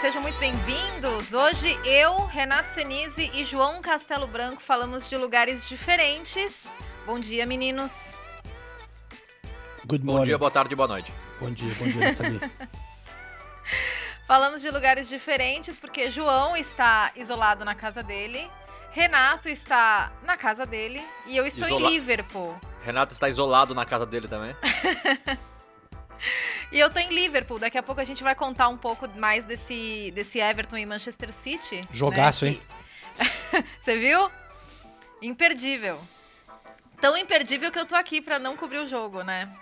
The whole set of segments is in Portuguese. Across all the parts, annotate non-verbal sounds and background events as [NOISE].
Sejam muito bem-vindos. Hoje eu, Renato Senise e João Castelo Branco falamos de lugares diferentes. Bom dia, meninos. Good Bom morning. dia, boa tarde, boa noite. Bom dia, bom dia. [LAUGHS] Falamos de lugares diferentes porque João está isolado na casa dele, Renato está na casa dele e eu estou Isola- em Liverpool. Renato está isolado na casa dele também. [LAUGHS] E eu tô em Liverpool. Daqui a pouco a gente vai contar um pouco mais desse, desse Everton e Manchester City. Jogaço, né, hein? [LAUGHS] Você viu? Imperdível. Tão imperdível que eu tô aqui pra não cobrir o jogo, né?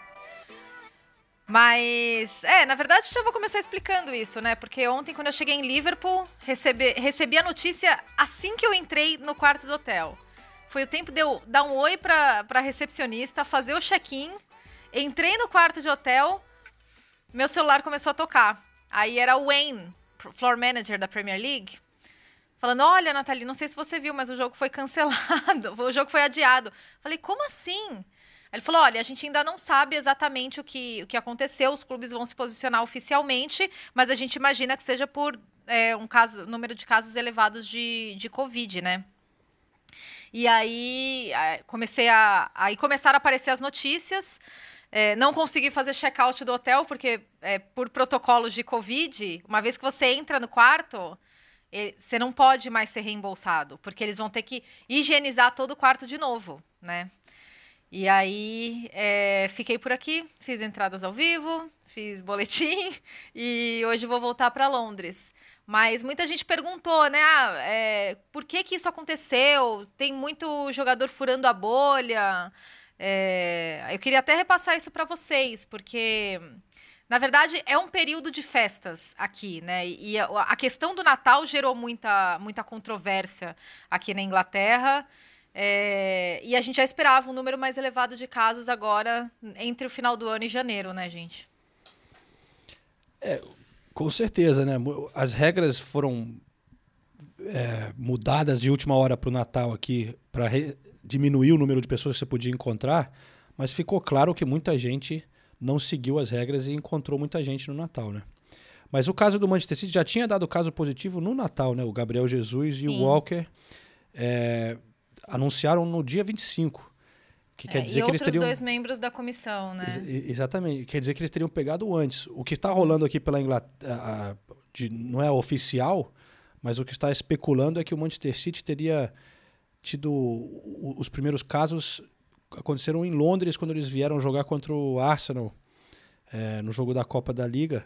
Mas, é, na verdade já vou começar explicando isso, né? Porque ontem, quando eu cheguei em Liverpool, recebi, recebi a notícia assim que eu entrei no quarto do hotel. Foi o tempo de eu dar um oi pra, pra recepcionista, fazer o check-in, entrei no quarto de hotel, meu celular começou a tocar. Aí era o Wayne, floor manager da Premier League, falando: Olha, Nathalie, não sei se você viu, mas o jogo foi cancelado, [LAUGHS] o jogo foi adiado. Falei: Como assim? Ele falou: Olha, a gente ainda não sabe exatamente o que, o que aconteceu, os clubes vão se posicionar oficialmente, mas a gente imagina que seja por é, um caso, número de casos elevados de, de Covid, né? E aí comecei a. Aí começaram a aparecer as notícias. Eh, não consegui fazer check-out do hotel, porque eh, por protocolos de Covid, uma vez que você entra no quarto, eh, você não pode mais ser reembolsado, porque eles vão ter que higienizar todo o quarto de novo, né? E aí eh, fiquei por aqui, fiz entradas ao vivo, fiz boletim [LAUGHS] e hoje vou voltar para Londres. Mas muita gente perguntou, né? ah, é, por que, que isso aconteceu? Tem muito jogador furando a bolha. É, eu queria até repassar isso para vocês, porque na verdade é um período de festas aqui, né? E a, questão do Natal gerou muita, muita controvérsia aqui na Inglaterra. É, e a gente já esperava um número mais elevado de casos agora entre o final do ano e janeiro, né, gente? Com certeza, né? As regras foram é, mudadas de última hora para o Natal aqui para diminuir o número de pessoas que você podia encontrar, mas ficou claro que muita gente não seguiu as regras e encontrou muita gente no Natal, né? Mas o caso do Manchester City já tinha dado caso positivo no Natal, né? O Gabriel Jesus e Sim. o Walker é, anunciaram no dia 25. Que quer É, dizer e que eles outros teriam. dois membros da comissão, né? Ex- e- Exatamente. Quer dizer que eles teriam pegado antes. O que está rolando aqui pela Inglaterra não é oficial, mas o que está especulando é que o Manchester City teria tido os primeiros casos aconteceram em Londres quando eles vieram jogar contra o Arsenal eh, no jogo da Copa da Liga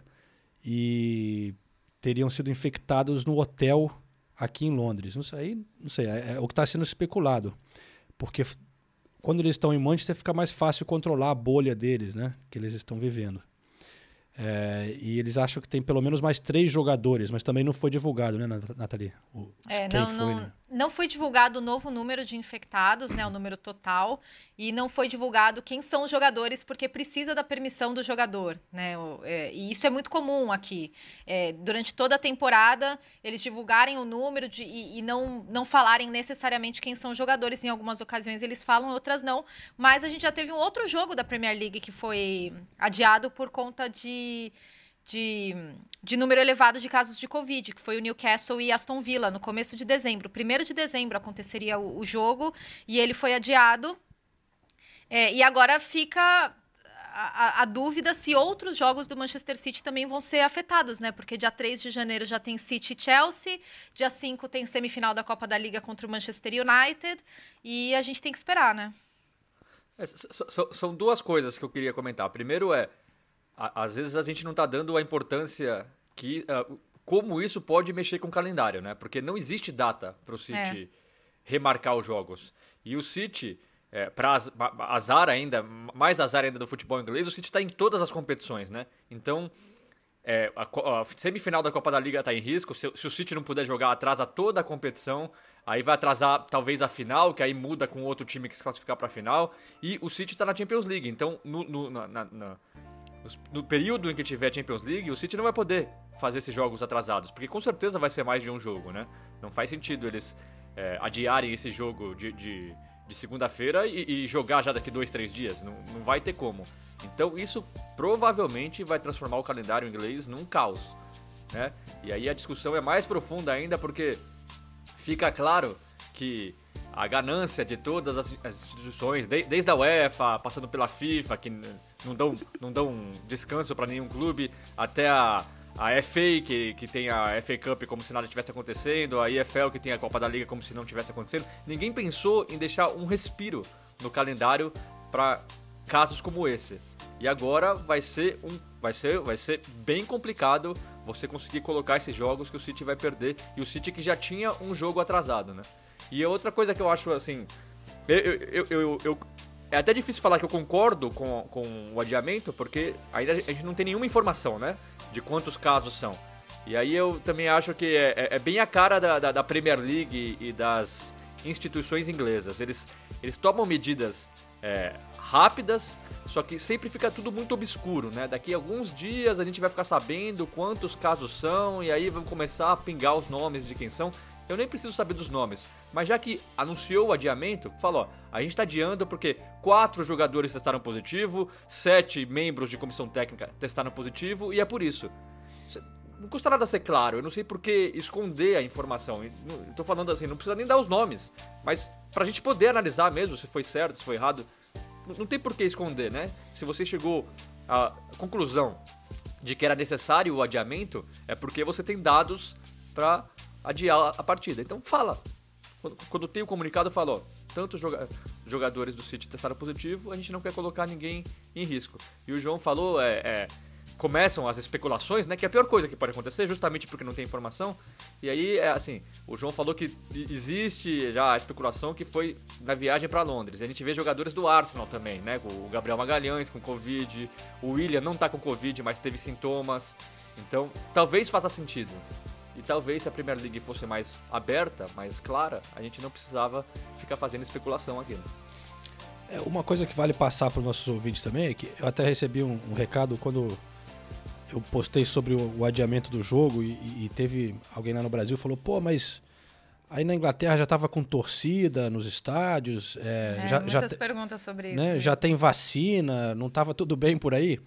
e teriam sido infectados no hotel aqui em Londres. Não sei, não sei, é, é o que está sendo especulado, porque quando eles estão em Manchester fica mais fácil controlar a bolha deles, né, que eles estão vivendo. É, e eles acham que tem pelo menos mais três jogadores, mas também não foi divulgado, né, Nat- Nathalie? O- É, quem não, foi, não, né? Não foi divulgado o novo número de infectados, né, o número total, e não foi divulgado quem são os jogadores, porque precisa da permissão do jogador, né, é, e isso é muito comum aqui. É, durante toda a temporada, eles divulgarem o número de- e, e não, não falarem necessariamente quem são os jogadores, em algumas ocasiões eles falam, outras não, mas a gente já teve um outro jogo da Premier League que foi adiado por conta de de, de número elevado de casos de Covid, que foi o Newcastle e Aston Villa, no começo de dezembro. Primeiro de dezembro aconteceria o, o jogo e ele foi adiado. É, e agora fica a, a- dúvida se outros jogos do Manchester City também vão ser afetados, né? Porque dia 3 de janeiro já tem City e Chelsea, dia 5 tem semifinal da Copa da Liga contra o Manchester United e a gente tem que esperar, né? É, são duas coisas que eu queria comentar. Primeiro é, às vezes a gente não está dando a importância que ah, como isso pode mexer com o calendário, né? Porque não existe data para o City remarcar os jogos. E o City é, para azar ainda, mais azar ainda do futebol inglês, o City está em todas as competições, né? Então, é, a, a, semifinal da Copa da Liga está em risco. Se, se, o City não puder jogar, atrasa toda a competição. Aí vai atrasar talvez a final, que aí muda com outro time que se classificar para a final. E o City está na Champions League. Então, no, no, na, na, no período em que tiver Champions League, o City não vai poder fazer esses jogos atrasados, porque com certeza vai ser mais de um jogo, né? Não faz sentido eles é, adiarem esse jogo de, de de segunda-feira e, e, jogar já daqui dois, três dias. Não, não vai ter como. Então isso provavelmente vai transformar o calendário inglês num caos. Né? E aí a discussão é mais profunda ainda porque fica claro que a ganância de todas as, instituições, desde a UEFA, passando pela FIFA, que não dão, não dão descanso para nenhum clube, até a, a FA, que, que tem a FA Cup como se nada tivesse acontecendo, a EFL, que tem a Copa da Liga como se não tivesse acontecendo. Ninguém pensou em deixar um respiro no calendário para casos como esse. E agora vai ser um vai ser vai ser bem complicado você conseguir colocar esses jogos que o City vai perder e o City que já tinha um jogo atrasado, né? E outra coisa que eu acho assim, eu, eu, eu, eu é até difícil falar que eu concordo com, com o adiamento, porque ainda a gente não tem nenhuma informação, né? De quantos casos são. E aí eu também acho que é, é, é bem a cara da, da, da, Premier League e das instituições inglesas. Eles, eles tomam medidas é, rápidas, só que sempre fica tudo muito obscuro, né? Daqui a alguns dias a gente vai ficar sabendo quantos casos são, e aí vão começar a pingar os nomes de quem são. Eu nem preciso saber dos nomes, mas já que anunciou o adiamento, falou: a gente está adiando porque quatro jogadores testaram positivo, sete membros de comissão técnica testaram positivo e é por isso. Não custa nada ser claro, eu não sei por que esconder a informação. Estou falando assim, não precisa nem dar os nomes, mas para a gente poder analisar mesmo se foi certo, se foi errado, não tem por que esconder, né? Se você chegou à conclusão de que era necessário o adiamento, é porque você tem dados para adiar a partida. Então fala. Quando, tem o comunicado, fala, ó, tantos joga jogadores do City testaram positivo, a gente não quer colocar ninguém em risco. E o João falou, é, é começam as especulações, né? Que é a pior coisa que pode acontecer, justamente porque não tem informação. E aí, é assim, o João falou que existe já a especulação que foi na viagem para Londres. A gente vê jogadores do Arsenal também, né? O Gabriel Magalhães com Covid, o William não tá com Covid, mas teve sintomas. Então, talvez faça sentido. E talvez se a Premier League fosse mais aberta, mais clara, a gente não precisava ficar fazendo especulação aqui. Né? É, uma coisa que vale passar para os nossos ouvintes também é que eu até recebi um, um recado quando eu postei sobre o, o adiamento do jogo e, e, teve alguém lá no Brasil falou, pô, mas aí na Inglaterra já estava com torcida nos estádios. É, é, já, muitas já perguntas sobre isso. Né, já tem vacina, não estava tudo bem por aí.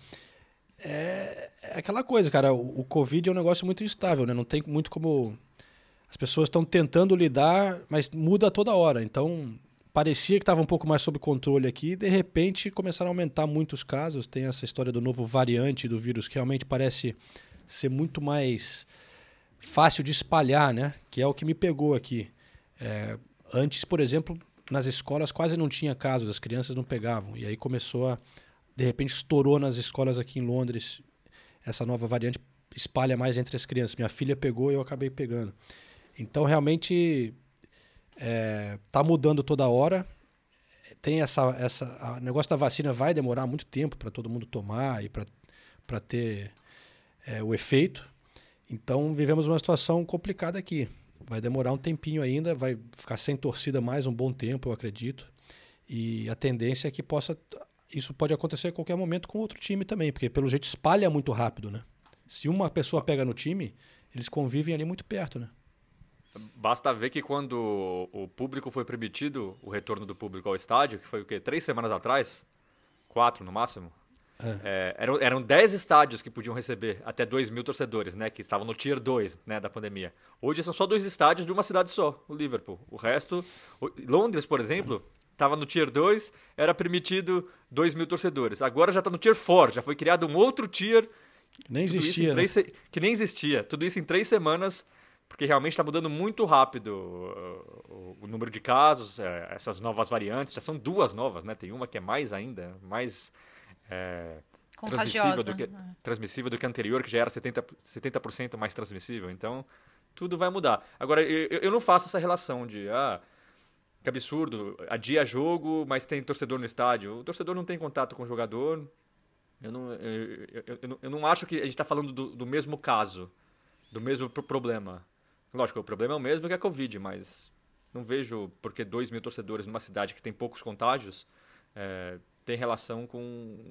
É, é, aquela coisa, cara, o, o Covid é um negócio muito instável, né? Não tem muito como... As pessoas estão tentando lidar, mas muda toda hora. Então, parecia que estava um pouco mais sob controle aqui, de repente começaram a aumentar muitos casos. Tem essa história do novo variante do vírus que realmente parece ser muito mais fácil de espalhar, né? Que é o que me pegou aqui. É, antes, por exemplo, nas escolas quase não tinha casos, as crianças não pegavam. E aí começou a. De repente estourou nas escolas aqui em Londres. Essa nova variante espalha mais entre as crianças. Minha filha pegou e eu acabei pegando. Então, realmente, é, tá mudando toda hora. Tem essa, essa. O negócio da vacina vai demorar muito tempo para todo mundo tomar e para ter é, o efeito. Então vivemos uma situação complicada aqui. Vai demorar um tempinho ainda, vai ficar sem torcida mais um bom tempo, eu acredito. E a tendência é que possa. Isso pode acontecer a qualquer momento com outro time também, porque pelo jeito espalha muito rápido, né? Se uma pessoa pega no time, eles convivem ali muito perto, né? Basta ver que quando o público foi permitido, o retorno do público ao estádio, que foi o quê? Três semanas atrás? Quatro no máximo? É. É, eram, eram dez estádios que podiam receber até dois mil torcedores, né? Que estavam no Tier 2 né, da pandemia. Hoje são só dois estádios de uma cidade só, o Liverpool. O resto... O, Londres, por exemplo, estava no Tier 2, era permitido dois mil torcedores. Agora já está no Tier 4, já foi criado um outro Tier... Que nem existia, três, né? Que nem existia. Tudo isso em três semanas porque realmente está mudando muito rápido o, o, número de casos, é, essas novas variantes, já são duas novas, né? Tem uma que é mais ainda, mais é, transmissível, do que, transmissível do que a anterior, que já era 70%, 70 mais transmissível. Então, tudo vai mudar. Agora, eu, eu não faço essa relação de, ah, que absurdo. Adia jogo, mas tem torcedor no estádio. O torcedor não tem contato com o jogador. Eu não, eu, eu, eu, eu não acho que a gente está falando do, do, mesmo caso, do mesmo problema. Lógico, o problema é o mesmo que a Covid, mas não vejo porque 2 mil torcedores numa cidade que tem poucos contágios é, tem relação com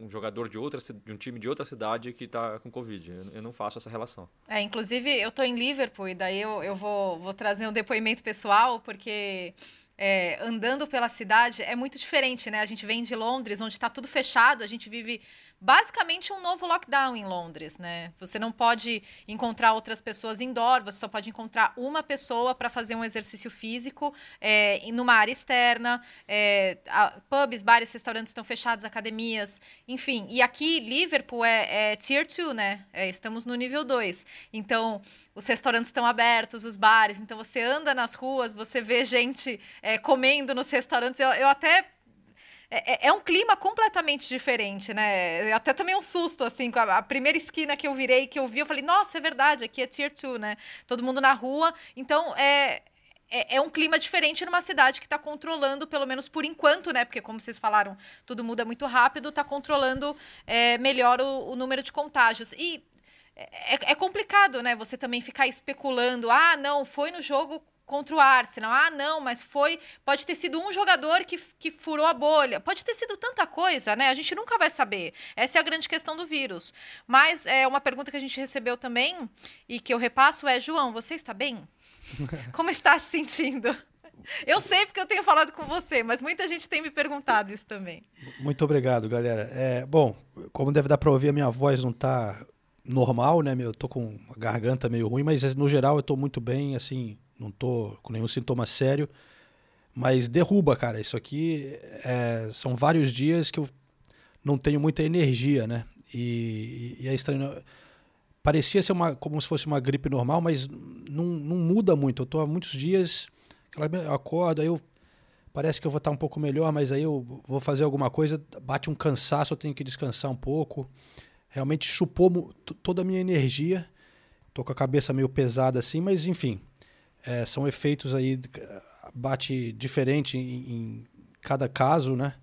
um jogador de, outra, de um time de outra cidade que está com Covid. Eu, eu, não faço essa relação. É, inclusive, eu estou em Liverpool e daí eu, eu vou, vou trazer um depoimento pessoal, porque é, andando pela cidade é muito diferente, né? A gente vem de Londres, onde está tudo fechado, a gente vive basicamente um novo lockdown em Londres, né? Você não pode encontrar outras pessoas indoor, você só pode encontrar uma pessoa para fazer um exercício físico é, numa área externa. É, a, pubs, bares, restaurantes estão fechados, academias, enfim. E aqui, Liverpool é, é Tier 2, né? É, estamos no nível 2. Então, os restaurantes estão abertos, os bares. Então, você anda nas ruas, você vê gente é, comendo nos restaurantes. eu, eu até é, é, é, um clima completamente diferente, né? Até também um susto, assim, com a, a, primeira esquina que eu virei, que eu vi, eu falei, nossa, é verdade, aqui é Tier 2, né? Todo mundo na rua. Então, é, é, é, um clima diferente numa cidade que está controlando, pelo menos por enquanto, né? Porque, como vocês falaram, tudo muda muito rápido, está controlando é, melhor o, o, número de contágios. E é, é, complicado, né? Você também ficar especulando, ah, não, foi no jogo contra o Arsenal. Ah, não, mas foi. Pode ter sido um jogador que, que furou a bolha. Pode ter sido tanta coisa, né? A gente nunca vai saber. Essa é a grande questão do vírus. Mas é uma pergunta que a gente recebeu também e que eu repasso é: João, você está bem? [LAUGHS] Como está se sentindo? Eu sei porque eu tenho falado com você, mas muita gente tem me perguntado isso também. Muito obrigado, galera. É, bom, como deve dar para ouvir, a minha voz não está normal, né? Eu tô com a garganta meio ruim, mas no geral eu estou muito bem, assim, não tô com nenhum sintoma sério, mas derruba, cara. Isso aqui é, são vários dias que eu não tenho muita energia, né? E, e é estranho. Parecia ser uma, como se fosse uma gripe normal, mas não, não muda muito. Eu tô há muitos dias, eu acordo, aí eu parece que eu vou estar um pouco melhor, mas aí eu vou fazer alguma coisa, bate um cansaço, eu tenho que descansar um pouco. Realmente chupou toda a minha energia. Tô com a cabeça meio pesada assim, mas enfim, é, são efeitos aí, bate diferente em, em cada caso, né?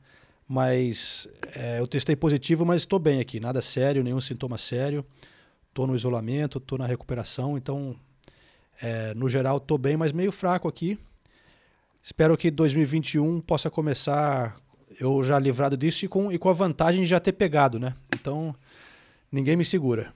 Mas é, eu testei positivo, mas estou bem aqui, nada sério, nenhum sintoma sério. Estou no isolamento, estou na recuperação, então, é, no geral, estou bem, mas meio fraco aqui. Espero que 2021 possa começar eu já livrado disso e com, e com a vantagem de já ter pegado, né? Então, ninguém me segura.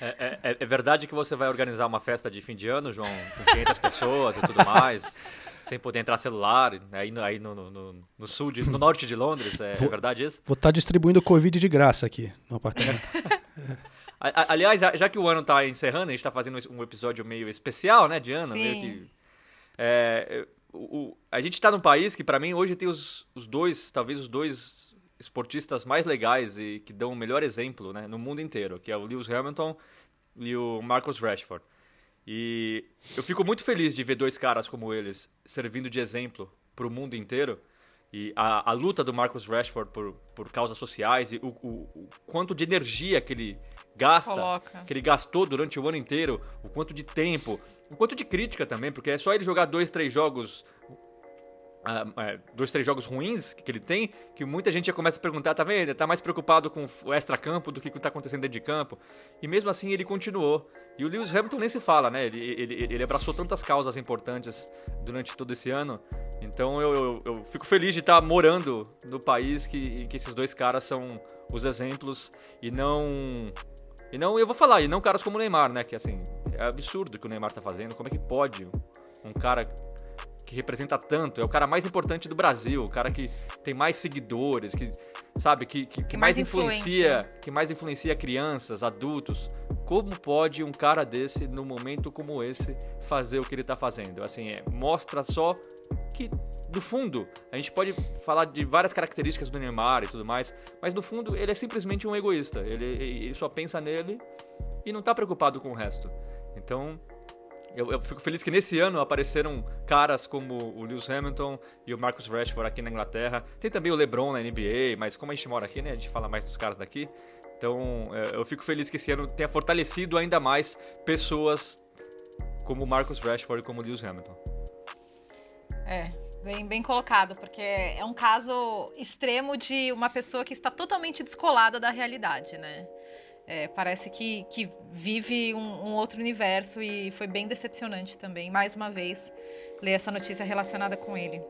É, é, é, verdade que você vai organizar uma festa de fim de ano, João, com 500 pessoas e tudo mais, [LAUGHS] sem poder entrar celular, aí, no, aí no, no, no sul, de, no norte de Londres, é, vou, é verdade isso? Vou estar tá distribuindo Covid de graça aqui no apartamento. [LAUGHS] Aliás, já, já, que o ano está encerrando, a gente está fazendo um episódio meio especial, né, de ano, Sim. meio que... É, o, o, a gente está num país que, para mim, hoje tem os, os dois, talvez os dois esportistas mais legais e que dão o melhor exemplo né, no mundo inteiro, que é o Lewis Hamilton e o Marcus Rashford. E eu fico muito feliz de ver dois caras como eles servindo de exemplo para o mundo inteiro. E a, a, luta do Marcus Rashford por, por causas sociais e o, o, o quanto de energia que ele gasta, Coloca. que ele gastou durante o ano inteiro, o quanto de tempo, o quanto de crítica também, porque é só ele jogar dois, três jogos uh, dois, três jogos ruins que ele tem, que muita gente já começa a perguntar, tá vendo? Ele tá mais preocupado com o extra-campo do que com o que tá acontecendo dentro de campo. E mesmo assim ele continuou. E o Lewis Hamilton nem se fala, né? Ele, ele, ele abraçou tantas causas importantes durante todo esse ano. Então eu, eu, eu fico feliz de estar tá morando no país que, que esses dois caras são os exemplos e não. E não, eu vou falar, e não caras como o Neymar, né? Que assim, é absurdo o que o Neymar tá fazendo. Como é que pode um cara que representa tanto, é o cara mais importante do Brasil, o cara que tem mais seguidores, que sabe, que, que, que mais, mais influencia, que mais influencia crianças, adultos. Como pode um cara desse, num momento como esse, fazer o que ele está fazendo? Assim, é, mostra só que, no fundo, a gente pode falar de várias características do Neymar e tudo mais, mas no fundo ele é simplesmente um egoísta. Ele, ele só pensa nele e não está preocupado com o resto. Então, eu, eu, fico feliz que nesse ano apareceram caras como o Lewis Hamilton e o Marcus Rashford aqui na Inglaterra. Tem também o LeBron na NBA, mas como a gente mora aqui, né, a gente fala mais dos caras daqui. Então, é, eu fico feliz que esse ano tenha fortalecido ainda mais pessoas como o Marcus Rashford e como o Lewis Hamilton. É, Bem, bem colocado, porque é um caso extremo de uma pessoa que está totalmente descolada da realidade, né? É, parece que, que vive um, um, outro universo e foi bem decepcionante também, mais uma vez, ler essa notícia relacionada com ele.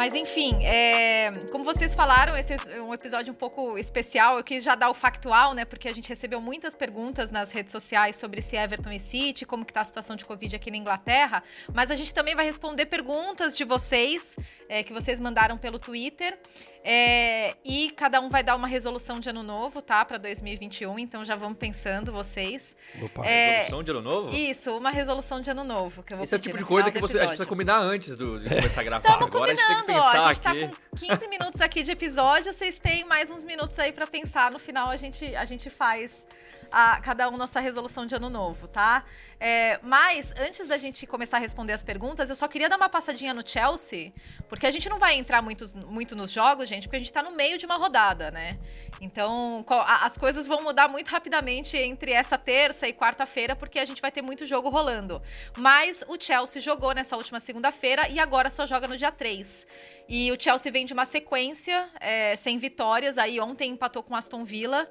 Mas enfim, é, como vocês falaram, esse é um episódio um pouco especial. Eu quis já dar o factual, né? Porque a gente recebeu muitas perguntas nas redes sociais sobre se Everton e City, como que tá a situação de Covid aqui na Inglaterra. Mas a gente também vai responder perguntas de vocês, é, que vocês mandaram pelo Twitter. É, e cada um vai dar uma resolução de ano novo, tá? Para 2021. Então já vamos pensando, vocês. Opa, é, resolução de ano novo? Isso, uma resolução de ano novo. Que eu vou Esse é o tipo de coisa que você, a gente precisa combinar antes do, de começar a [LAUGHS] gravar. Estamos combinando, a gente tem ó, a gente aqui. tá com 15 minutos aqui de episódio, vocês têm mais uns minutos aí para pensar. No final a gente, a gente faz a, cada um nossa resolução de ano novo, tá? É, mas, antes da gente começar a responder as perguntas, eu só queria dar uma passadinha no Chelsea, porque a gente não vai entrar muito, muito nos jogos, gente, porque a gente tá no meio de uma rodada, né? Então, as coisas vão mudar muito rapidamente entre essa terça e quarta-feira, porque a gente vai ter muito jogo rolando. Mas o Chelsea jogou nessa última segunda-feira e agora só joga no dia 3. E o Chelsea vem de uma sequência é, sem vitórias, aí ontem empatou com Aston Villa.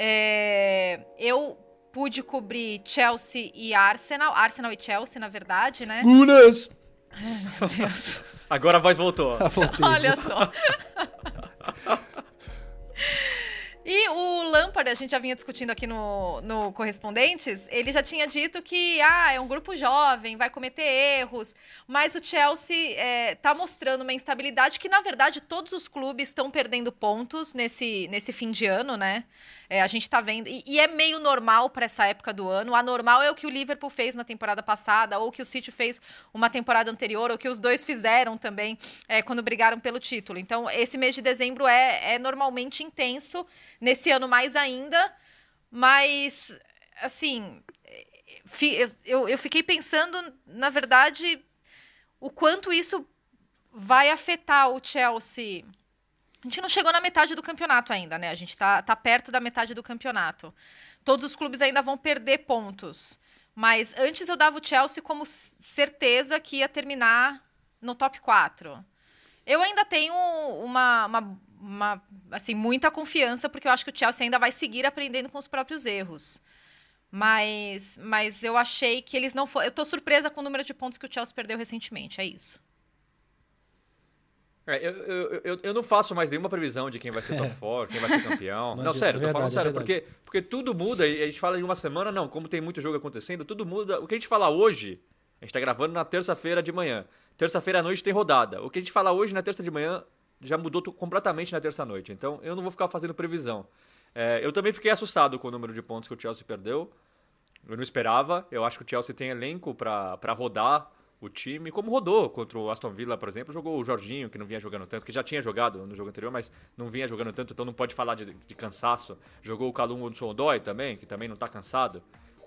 É, eu pude cobrir Chelsea e Arsenal. Arsenal e Chelsea, na verdade, né? Gunas! Meu Deus. Agora a voz voltou. [LAUGHS] Voltei. Olha só. [LAUGHS] E o Lampard, a gente já vinha discutindo aqui no, no Correspondentes, ele já tinha dito que ah, é um grupo jovem, vai cometer erros, mas o Chelsea está mostrando uma instabilidade que, na verdade, todos os clubes estão perdendo pontos nesse, nesse fim de ano, né? É, a gente está vendo. E, e, é meio normal para essa época do ano. A normal é o que o Liverpool fez na temporada passada, ou que o City fez uma temporada anterior, ou que os dois fizeram também é, quando brigaram pelo título. Então, esse mês de dezembro é, é normalmente intenso, nesse ano mais ainda. Mas, assim, eu, eu fiquei pensando, na verdade, o quanto isso vai afetar o Chelsea a gente não chegou na metade do campeonato ainda, né? A gente tá, tá perto da metade do campeonato. Todos os clubes ainda vão perder pontos. Mas antes eu dava o Chelsea como certeza que ia terminar no top 4. Eu ainda tenho uma, uma, uma, assim, muita confiança, porque eu acho que o Chelsea ainda vai seguir aprendendo com os próprios erros. Mas, mas eu achei que eles não foram. Eu tô surpresa com o número de pontos que o Chelsea perdeu recentemente, é isso. É, eu, eu, eu, eu, não faço mais nenhuma previsão de quem vai ser top 4, quem vai ser campeão. [LAUGHS] não, sério, é verdade, tô falando sério, é porque, porque tudo muda e a gente fala em uma semana, não, como tem muito jogo acontecendo, tudo muda. O que a gente fala hoje, a gente tá gravando na terça-feira de manhã. Terça-feira à noite tem rodada. O que a gente fala hoje na terça de manhã já mudou completamente na terça-noite. Então eu não vou ficar fazendo previsão. É, eu também fiquei assustado com o número de pontos que o Chelsea perdeu. Eu não esperava. Eu acho que o Chelsea tem elenco para rodar o time, como rodou contra o Aston Villa, por exemplo, jogou o Jorginho, que não vinha jogando tanto, que já tinha jogado no jogo anterior, mas não vinha jogando tanto, então não pode falar de, de cansaço. Jogou o Calum Sondói também, que também não está cansado.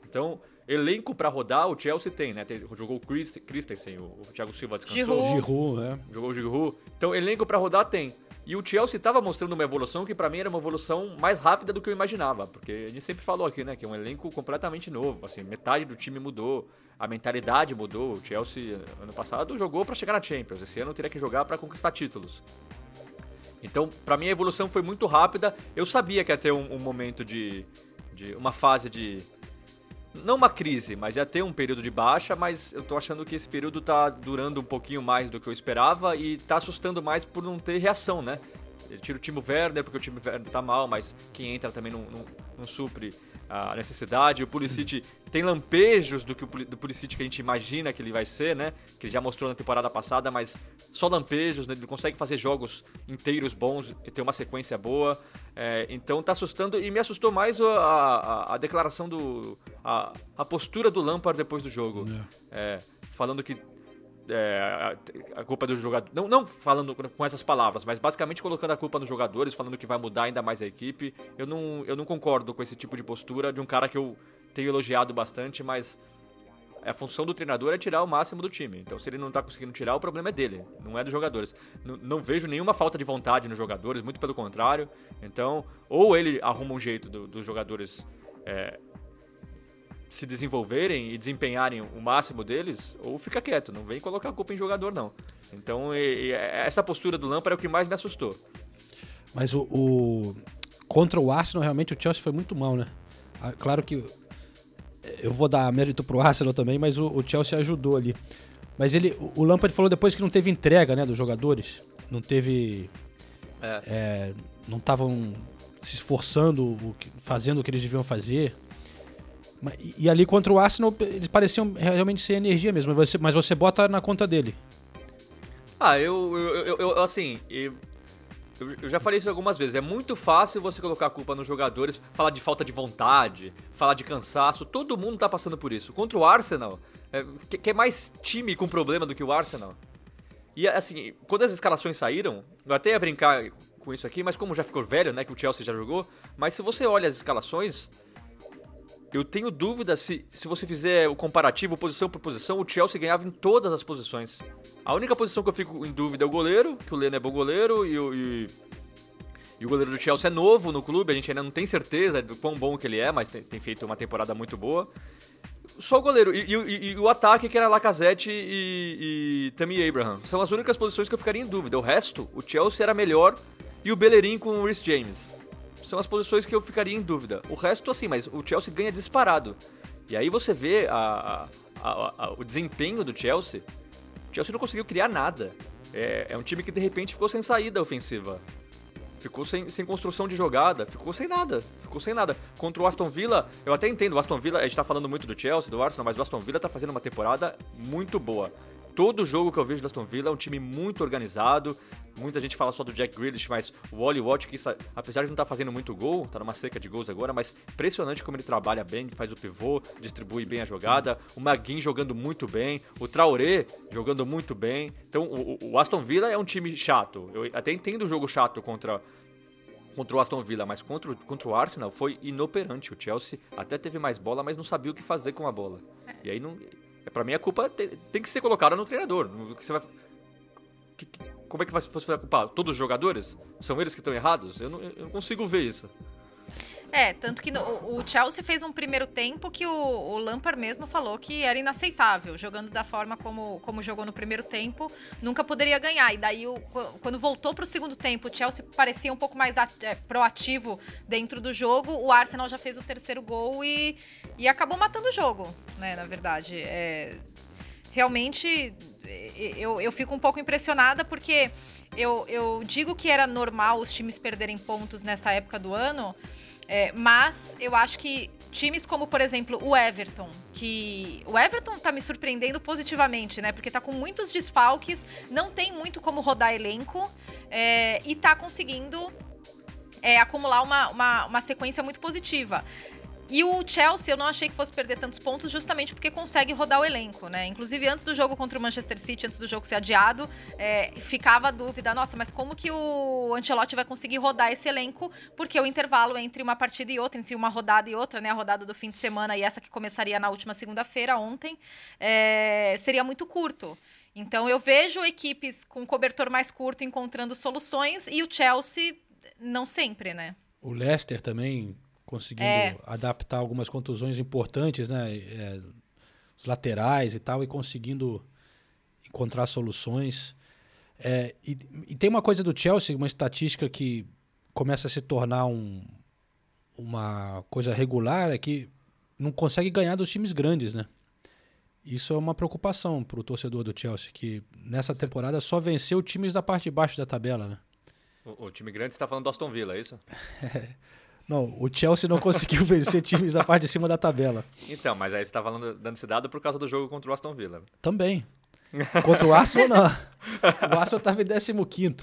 Então, elenco para rodar, o Chelsea tem, né? jogou o Christensen, o, o Thiago Silva descansou. Giroud, Giroud é. Jogou o Giroud. Então, elenco para rodar tem. E o Chelsea estava mostrando uma evolução que para mim era uma evolução mais rápida do que eu imaginava, porque a gente sempre falou aqui, né, que é um elenco completamente novo, assim, metade do time mudou, a mentalidade mudou. O Chelsea ano passado jogou para chegar na Champions, esse ano teria que jogar para conquistar títulos. Então, para mim a evolução foi muito rápida. Eu sabia que ia ter um, um momento de, de uma fase de não uma crise, mas ia ter um período de baixa, mas eu tô achando que esse período tá durando um pouquinho mais do que eu esperava e tá assustando mais por não ter reação, né? Ele tira o Timo Werner, porque o Timo Werner tá mal, mas quem entra também não, não, não supre a necessidade. O Pulisic tem lampejos do que o do Pulisic que a gente imagina que ele vai ser, né? Que ele já mostrou na temporada passada, mas só lampejos, né? ele consegue fazer jogos inteiros bons e ter uma sequência boa. É, então tá assustando e me assustou mais a, a, a declaração do a, a, postura do Lampard depois do jogo, é. É, falando que é, a culpa do jogador. Não, não falando com essas palavras, mas basicamente colocando a culpa nos jogadores, falando que vai mudar ainda mais a equipe. Eu não, eu não concordo com esse tipo de postura de um cara que eu tenho elogiado bastante, mas a função do treinador é tirar o máximo do time. Então, se ele não está conseguindo tirar, o problema é dele, não é dos jogadores. N não vejo nenhuma falta de vontade nos jogadores, muito pelo contrário. Então, ou ele arruma um jeito dos do jogadores é, se desenvolverem e desempenharem o máximo deles, ou fica quieto, não vem colocar a culpa em jogador, não. Então, e- e essa postura do Lampard é o que mais me assustou. Mas o, o- contra o Arsenal, realmente, o Chelsea foi muito mal, né? Ah, Claro que eu vou dar mérito pro Arsenal também, mas o, o Chelsea ajudou ali. Mas ele, o Lampard falou depois que não teve entrega, né, dos jogadores. Não teve... é, não estavam se esforçando, fazendo o que eles deviam fazer. E, ali contra o Arsenal, eles pareciam realmente sem energia mesmo. Mas você, mas você bota na conta dele. Ah, eu, eu, eu- eu- assim, eu, eu- já falei isso algumas vezes. É muito fácil você colocar a culpa nos jogadores, falar de falta de vontade, falar de cansaço. Todo mundo tá passando por isso. Contra o Arsenal, é, que é mais time com problema do que o Arsenal. E assim, quando as escalações saíram, eu até ia brincar com isso aqui, mas como já ficou velho, né, que o Chelsea já jogou, mas se você olha as escalações, eu tenho dúvida se, se você fizer o comparativo posição por posição, o Chelsea ganhava em todas as posições. A única posição que eu fico em dúvida é o goleiro, que o Leno é bom goleiro e, e, e o goleiro do Chelsea é novo no clube, a gente ainda não tem certeza do quão bom que ele é, mas tem, tem feito uma temporada muito boa. Só o goleiro. E, e- e- e o ataque, que era Lacazette e, e Tammy Abraham. São as únicas posições que eu ficaria em dúvida. O resto, o Chelsea era melhor e o Bellerin com o Rhys James. São as posições que eu ficaria em dúvida. O resto, assim, mas o Chelsea ganha disparado. E aí você vê a- a- a- o desempenho do Chelsea. O Chelsea não conseguiu criar nada. É, é um time que de repente ficou sem saída ofensiva. Ficou sem, sem construção de jogada, ficou sem nada, ficou sem nada. Contra o Aston Villa, eu até entendo, o Aston Villa, a gente tá falando muito do Chelsea, do Arsenal, mas o Aston Villa tá fazendo uma temporada muito boa. Todo jogo que eu vejo do Aston Villa é um time muito organizado. Muita gente fala só do Jack Grealish, mas o Oli Watkins, apesar de não estar fazendo muito gol, tá numa seca de gols agora, mas impressionante como ele trabalha bem, faz o pivô, distribui bem a jogada. O Maguin jogando muito bem, o Traoré jogando muito bem. Então o, o- o Aston Villa é um time chato. Eu até entendo o jogo chato contra contra o Aston Villa, mas contra, o- contra o Arsenal foi inoperante. O Chelsea até teve mais bola, mas não sabia o que fazer com a bola. E aí não. É, pra mim a culpa te- tem que ser colocada no treinador. No que você vai. que- que- como é que vai- vai culpar? Todos os jogadores? São eles que estão errados? Eu não, eu não consigo ver isso. É, tanto que no- o Chelsea fez um primeiro tempo que o, o Lampard mesmo falou que era inaceitável. Jogando da forma como, como jogou no primeiro tempo, nunca poderia ganhar. E daí, o- quando voltou para o segundo tempo, o Chelsea parecia um pouco mais at- é, proativo dentro do jogo. O Arsenal já fez o terceiro gol e, e acabou matando o jogo, né, na verdade. É, realmente eu, eu fico um pouco impressionada porque eu, eu digo que era normal os times perderem pontos nessa época do ano, é, mas eu acho que times como, por exemplo, o Everton, que o Everton tá me surpreendendo positivamente, né? Porque tá com muitos desfalques, não tem muito como rodar elenco é, e tá conseguindo é, acumular uma, uma, uma sequência muito positiva. E o Chelsea, eu não achei que fosse perder tantos pontos, justamente porque consegue rodar o elenco, né? Inclusive, antes do jogo contra o Manchester City, antes do jogo ser adiado, é, ficava a dúvida, nossa, mas como que o Ancelotti vai conseguir rodar esse elenco? Porque o intervalo entre uma partida e outra, entre uma rodada e outra, né? A rodada do fim de semana e essa que começaria na última segunda-feira, ontem, é, seria muito curto. Então, eu vejo equipes com cobertor mais curto encontrando soluções e o Chelsea não sempre, né? O Leicester também conseguindo É. adaptar algumas contusões importantes, né? É, os laterais e tal, e conseguindo encontrar soluções. É, e, e tem uma coisa do Chelsea, uma estatística que começa a se tornar um- uma coisa regular, é que não consegue ganhar dos times grandes, né? Isso é uma preocupação para o torcedor do Chelsea, que nessa temporada só venceu times da parte de baixo da tabela, né? O, o time grande você tá falando do Aston Villa, é isso? [LAUGHS] Não, o Chelsea não conseguiu [LAUGHS] vencer times da parte de cima da tabela. Então, mas aí você tá falando, dando esse dado por causa do jogo contra o Aston Villa. Também. Contra o Arsenal, não. O Arsenal estava em 15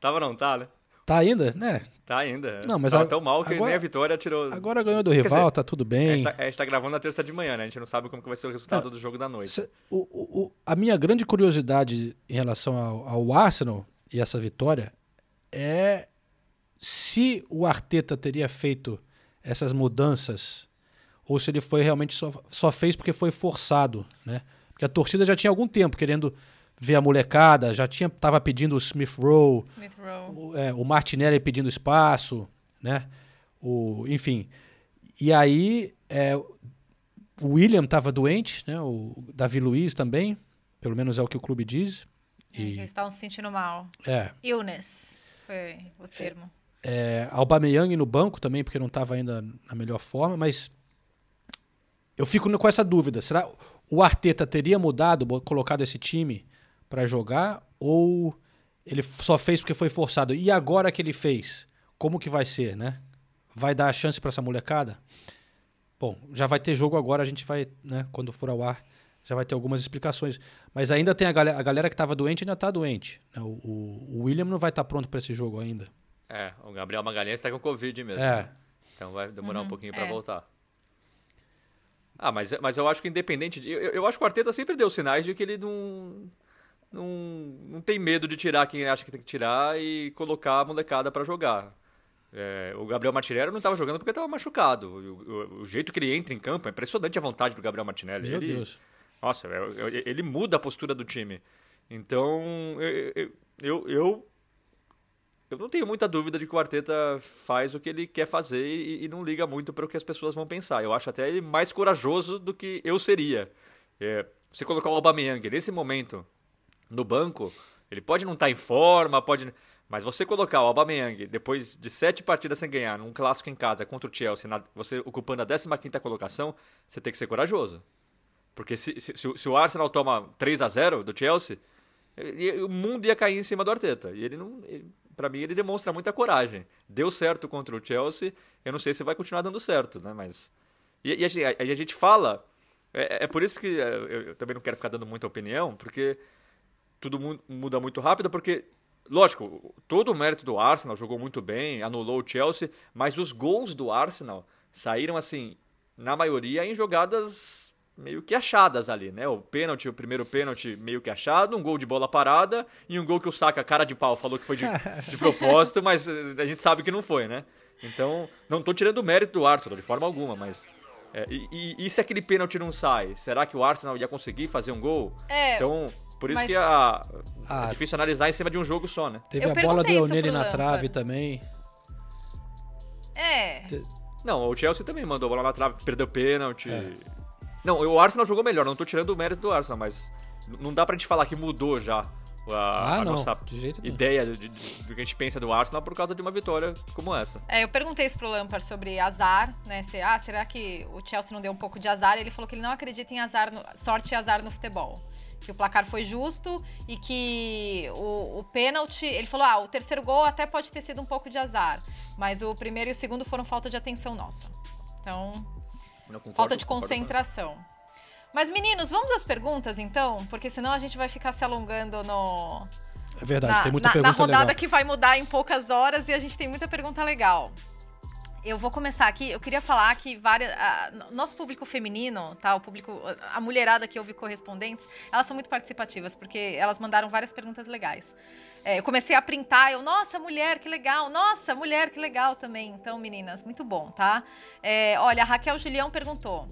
Tava não, tá, né? Tá ainda? Né? Tá ainda. Não, mas Tava a- tão mal que agora- nem a vitória tirou. Agora ganhou do Quer rival, dizer, tá tudo A bem. gente, tá, a gente tá gravando na terça de manhã, né? A gente não sabe como que vai ser o resultado do jogo da noite. O- o- a minha grande curiosidade em relação ao, ao Arsenal e essa vitória é se o Arteta teria feito essas mudanças ou se ele foi realmente só, só fez porque foi forçado, né? Porque a torcida já tinha algum tempo querendo ver a molecada, já tinha tava pedindo o Smith Rowe, Smith Rowe. o, é, o Martinelli pedindo espaço, né? O, enfim. E aí, é, o William estava doente, né? O Davi Luiz também, pelo menos é o que o clube diz. É, Eles estavam se sentindo mal. É. Illness foi o termo. É, Aubameyang no banco também, porque não estava ainda na melhor forma, mas eu fico com essa dúvida. Será o Arteta teria mudado, colocado esse time para jogar ou ele só fez porque foi forçado? E agora que ele fez, como que vai ser, né? Vai dar a chance para essa molecada? Bom, já vai ter jogo agora, a gente vai, né, quando for ao ar, já vai ter algumas explicações. Mas ainda tem a galera, a galera que estava doente ainda está doente. Né? O, o, o, William não vai estar tá pronto para esse jogo ainda. É, o Gabriel Magalhães está com Covid mesmo. É. Né? Então vai demorar uhum, um pouquinho para é. voltar. Ah, mas, mas eu acho que independente de. Eu, eu acho que o Arteta sempre deu sinais de que ele não. Não, não tem medo de tirar quem acha que tem que tirar e colocar a molecada para jogar. É, o Gabriel Martinelli não estava jogando porque estava machucado. O, o, o, jeito que ele entra em campo é impressionante a vontade do Gabriel Martinelli. Meu ele, Deus. Nossa, ele muda a postura do time. Então, eu, eu, eu, eu não tenho muita dúvida de que o Arteta faz o que ele quer fazer e, e não liga muito para o que as pessoas vão pensar. Eu acho até ele mais corajoso do que eu seria. É, você colocar o Aubameyang nesse momento no banco, ele pode não estar tá em forma, pode... Mas você colocar o Aubameyang depois de sete partidas sem ganhar, num clássico em casa contra o Chelsea, na, você ocupando a 15ª colocação, você tem que ser corajoso. Porque se, se, se, o Arsenal toma 3 a 0 do Chelsea, ele, o mundo ia cair em cima do Arteta. E ele não. Para mim, ele demonstra muita coragem. Deu certo contra o Chelsea, eu não sei se vai continuar dando certo, né? Mas. E, e a, a, gente fala. É, é, por isso que eu, eu também não quero ficar dando muita opinião, porque tudo muda muito rápido, porque lógico, todo o mérito do Arsenal jogou muito bem, anulou o Chelsea, mas os gols do Arsenal saíram assim, na maioria em jogadas meio que achadas ali, né? O pênalti, o primeiro pênalti meio que achado, um gol de bola parada e um gol que o Saka, cara de pau, falou que foi de, [LAUGHS] de propósito, mas a gente sabe que não foi, né? Então, não estou tirando o mérito do Arsenal de forma alguma, mas é, e, e, e, se aquele pênalti não sai? Será que o Arsenal ia conseguir fazer um gol? É, então, por isso mas... que a, Ah, é difícil analisar em cima de um jogo só, né? Teve Eu a bola do pro na trave também. É. Não, o Chelsea também mandou bola na trave, perdeu pênalti. É. Não, o Arsenal jogou melhor, não tô tirando o mérito do Arsenal, mas não dá pra gente falar que mudou já a, Ah, a não, nossa de jeito nenhum. ideia de- de- do que a gente pensa do Arsenal por causa de uma vitória como essa. É, eu perguntei isso pro Lampard sobre azar, né? Se, ah, será que o Chelsea não deu um pouco de azar? Ele falou que ele não acredita em azar, no- sorte e azar no futebol. Que o placar foi justo e que o, o pênalti. Ele falou: ah, o terceiro gol até pode ter sido um pouco de azar, mas o primeiro e o segundo foram falta de atenção nossa. Então, concordo, falta de concordo concentração. Mas, meninos, vamos às perguntas então? Porque senão a gente vai ficar se alongando no, É verdade, na, tem muita na- na pergunta rodada legal. que vai mudar em poucas horas e a gente tem muita pergunta legal. Eu vou começar aqui. Eu queria falar que várias, a- nosso público feminino, tá? O público, a mulherada que ouve correspondentes, elas são muito participativas porque elas mandaram várias perguntas legais. É, eu comecei a printar, eu, nossa, mulher, que legal, nossa, mulher, que legal também. Então, meninas, muito bom, tá? É, olha, a Raquel Julião perguntou.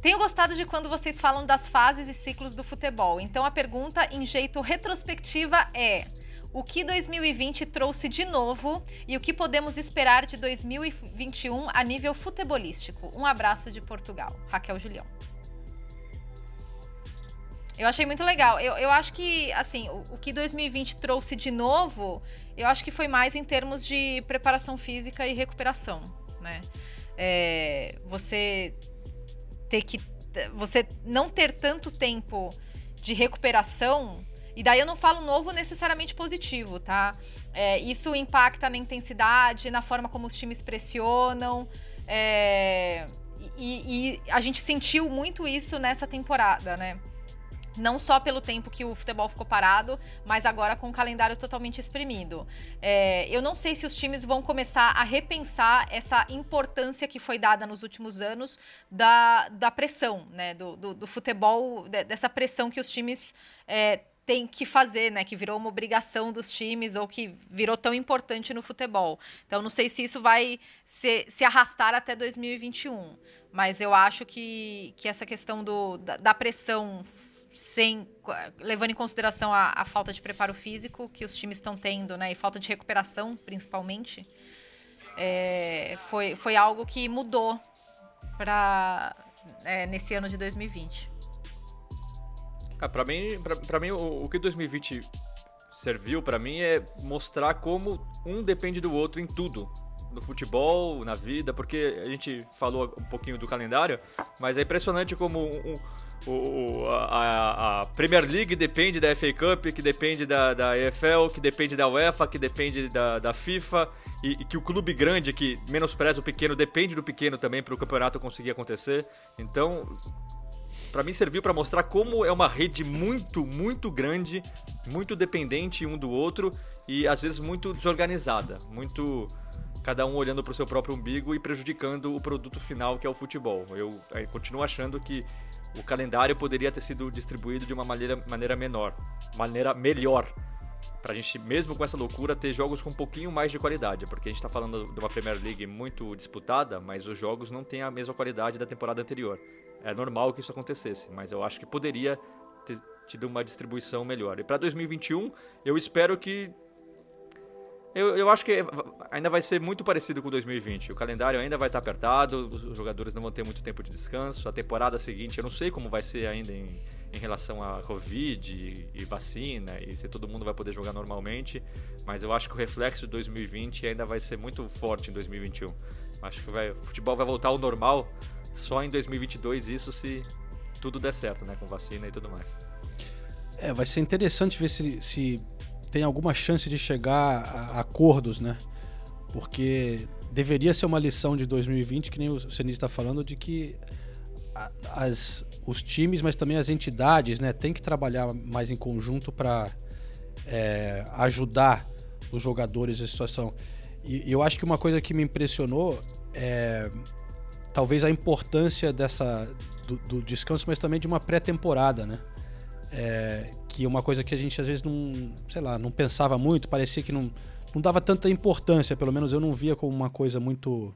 Tenho gostado de quando vocês falam das fases e ciclos do futebol. Então a pergunta em jeito retrospectiva é: o que 2020 trouxe de novo e o que podemos esperar de 2021 a nível futebolístico? Um abraço de Portugal. Raquel Julião. Eu achei muito legal. Eu, eu acho que, assim, o, o que 2020 trouxe de novo, eu acho que foi mais em termos de preparação física e recuperação, né? É, você ter que você não ter tanto tempo de recuperação e daí eu não falo novo necessariamente positivo, tá? É, isso impacta na intensidade, na forma como os times pressionam. é, e, e a gente sentiu muito isso nessa temporada, né? Não só pelo tempo que o futebol ficou parado, mas agora com o calendário totalmente exprimido. É, eu não sei se os times vão começar a repensar essa importância que foi dada nos últimos anos da, da pressão, né? Do, do, do futebol, de- dessa pressão que os times é, têm que fazer, né? Que virou uma obrigação dos times ou que virou tão importante no futebol. Então, não sei se isso vai se, se arrastar até 2021. Mas eu acho que, que essa questão do, da, da pressão sem levando em consideração a, a falta de preparo físico que os times estão tendo, né, e falta de recuperação, principalmente, é, foi, foi algo que mudou para é, nesse ano de 2020. Ah, pra mim, pra mim o, o que 2020 serviu pra mim é mostrar como um depende do outro em tudo. No futebol, na vida, porque a gente falou um pouquinho do calendário, mas é impressionante como um, o, a, a, Premier League depende da FA Cup, que depende da, da EFL, que depende da UEFA, que depende da, da FIFA, e, e, que o clube grande, que menospreza o pequeno, depende do pequeno também para o campeonato conseguir acontecer. Então, para mim serviu para mostrar como é uma rede muito, muito grande, muito dependente um do outro e às vezes muito desorganizada, muito cada um olhando para o seu próprio umbigo e prejudicando o produto final que é o futebol. Eu, eu continuo achando que o calendário poderia ter sido distribuído de uma maneira, maneira menor, maneira melhor. Pra gente, mesmo com essa loucura, ter jogos com um pouquinho mais de qualidade. Porque a gente tá falando de uma Premier League muito disputada, mas os jogos não têm a mesma qualidade da temporada anterior. É normal que isso acontecesse, mas eu acho que poderia ter tido uma distribuição melhor. E para 2021, eu espero que eu, eu acho que ainda vai ser muito parecido com 2020. O calendário ainda vai estar apertado, os jogadores não vão ter muito tempo de descanso. A temporada seguinte, eu não sei como vai ser ainda em, em relação a Covid e, e, vacina, e se todo mundo vai poder jogar normalmente. Mas eu acho que o reflexo de 2020 ainda vai ser muito forte em 2021. Acho que vai, o futebol vai voltar ao normal só em 2022, isso se tudo der certo, né? Com vacina e tudo mais. É, vai ser interessante ver se, se tem alguma chance de chegar a acordos, né? Porque deveria ser uma lição de 2020, que nem o Senise está falando, de que as, os times, mas também as entidades, né, tem que trabalhar mais em conjunto para é, ajudar os jogadores nessa situação. E, eu acho que uma coisa que me impressionou é talvez a importância dessa do, do descanso, mas também de uma pré-temporada, né? É, que uma coisa que a gente às vezes não, sei lá, não pensava muito, parecia que não, não dava tanta importância, pelo menos eu não via como uma coisa muito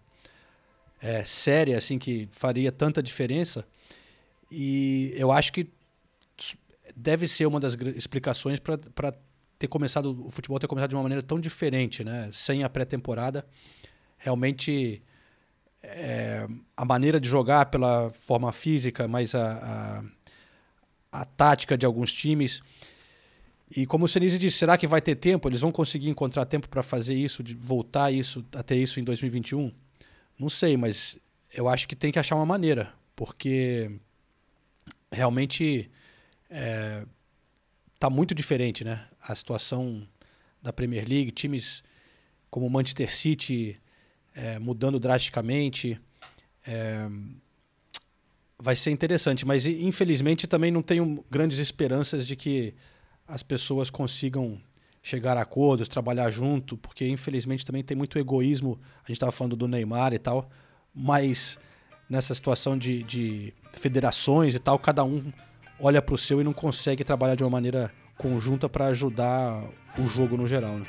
é, séria, assim, que faria tanta diferença. E eu acho que deve ser uma das explicações para ter começado, o futebol ter começado de uma maneira tão diferente, né? Sem a pré-temporada. Realmente é, a maneira de jogar pela forma física, mas a, a a tática de alguns times. E como o Senise disse, será que vai ter tempo? Eles vão conseguir encontrar tempo para fazer isso, de voltar isso, a ter isso em 2021? Não sei, mas eu acho que tem que achar uma maneira, porque realmente é, tá muito diferente, né? A situação da Premier League, times como o Manchester City é, mudando drasticamente. É, vai ser interessante, mas infelizmente também não tenho grandes esperanças de que as pessoas consigam chegar a acordos, trabalhar junto, porque infelizmente também tem muito egoísmo. A gente estava falando do Neymar e tal, mas nessa situação de, de federações e tal, cada um olha para o seu e não consegue trabalhar de uma maneira conjunta para ajudar o jogo no geral. Né?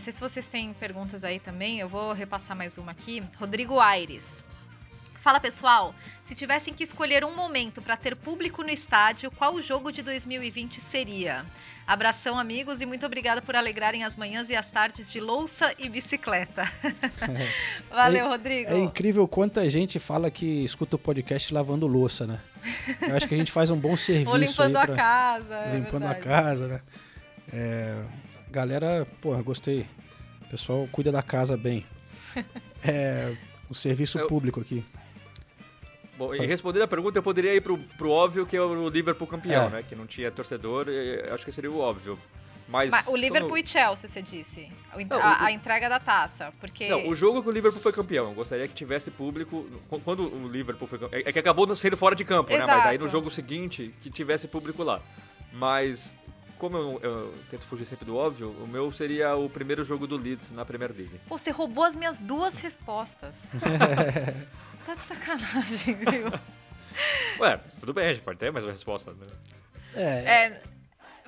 Não sei se vocês têm perguntas aí também, eu vou repassar mais uma aqui. Rodrigo Aires. Fala pessoal, se tivessem que escolher um momento para ter público no estádio, qual o jogo de 2020 seria? Abração, amigos, e muito obrigada por alegrarem as manhãs e as tardes de louça e bicicleta. [LAUGHS] [LAUGHS] Valeu, é, Rodrigo. É incrível quanta gente fala que escuta o podcast lavando louça, né? Eu acho que a gente faz um bom [LAUGHS] serviço. Ou limpando a casa. É limpando a casa, né? É, galera, porra, gostei. O pessoal cuida da casa bem. [LAUGHS] É o serviço eu... público aqui. Bom, e respondendo a pergunta, eu poderia ir pro, pro óbvio que é o Liverpool campeão, É. né? Que não tinha torcedor, e acho que seria o óbvio. Mas, Mas o Liverpool e Chelsea, você disse. En- Não, a, o- a entrega da taça. Porque. Não, o jogo que o Liverpool foi campeão. Eu gostaria que tivesse público. qu- Quando o Liverpool foi campeão. É que acabou sendo fora de campo, né? Mas aí no Exato. jogo seguinte, que tivesse público lá. Mas, como eu, eu tento fugir sempre do óbvio, o meu seria o primeiro jogo do Leeds na Premier League. Pô, você roubou as minhas duas respostas. [LAUGHS] você tá de sacanagem, viu? Ué, tudo bem, a gente pode ter mais uma resposta. Né? É,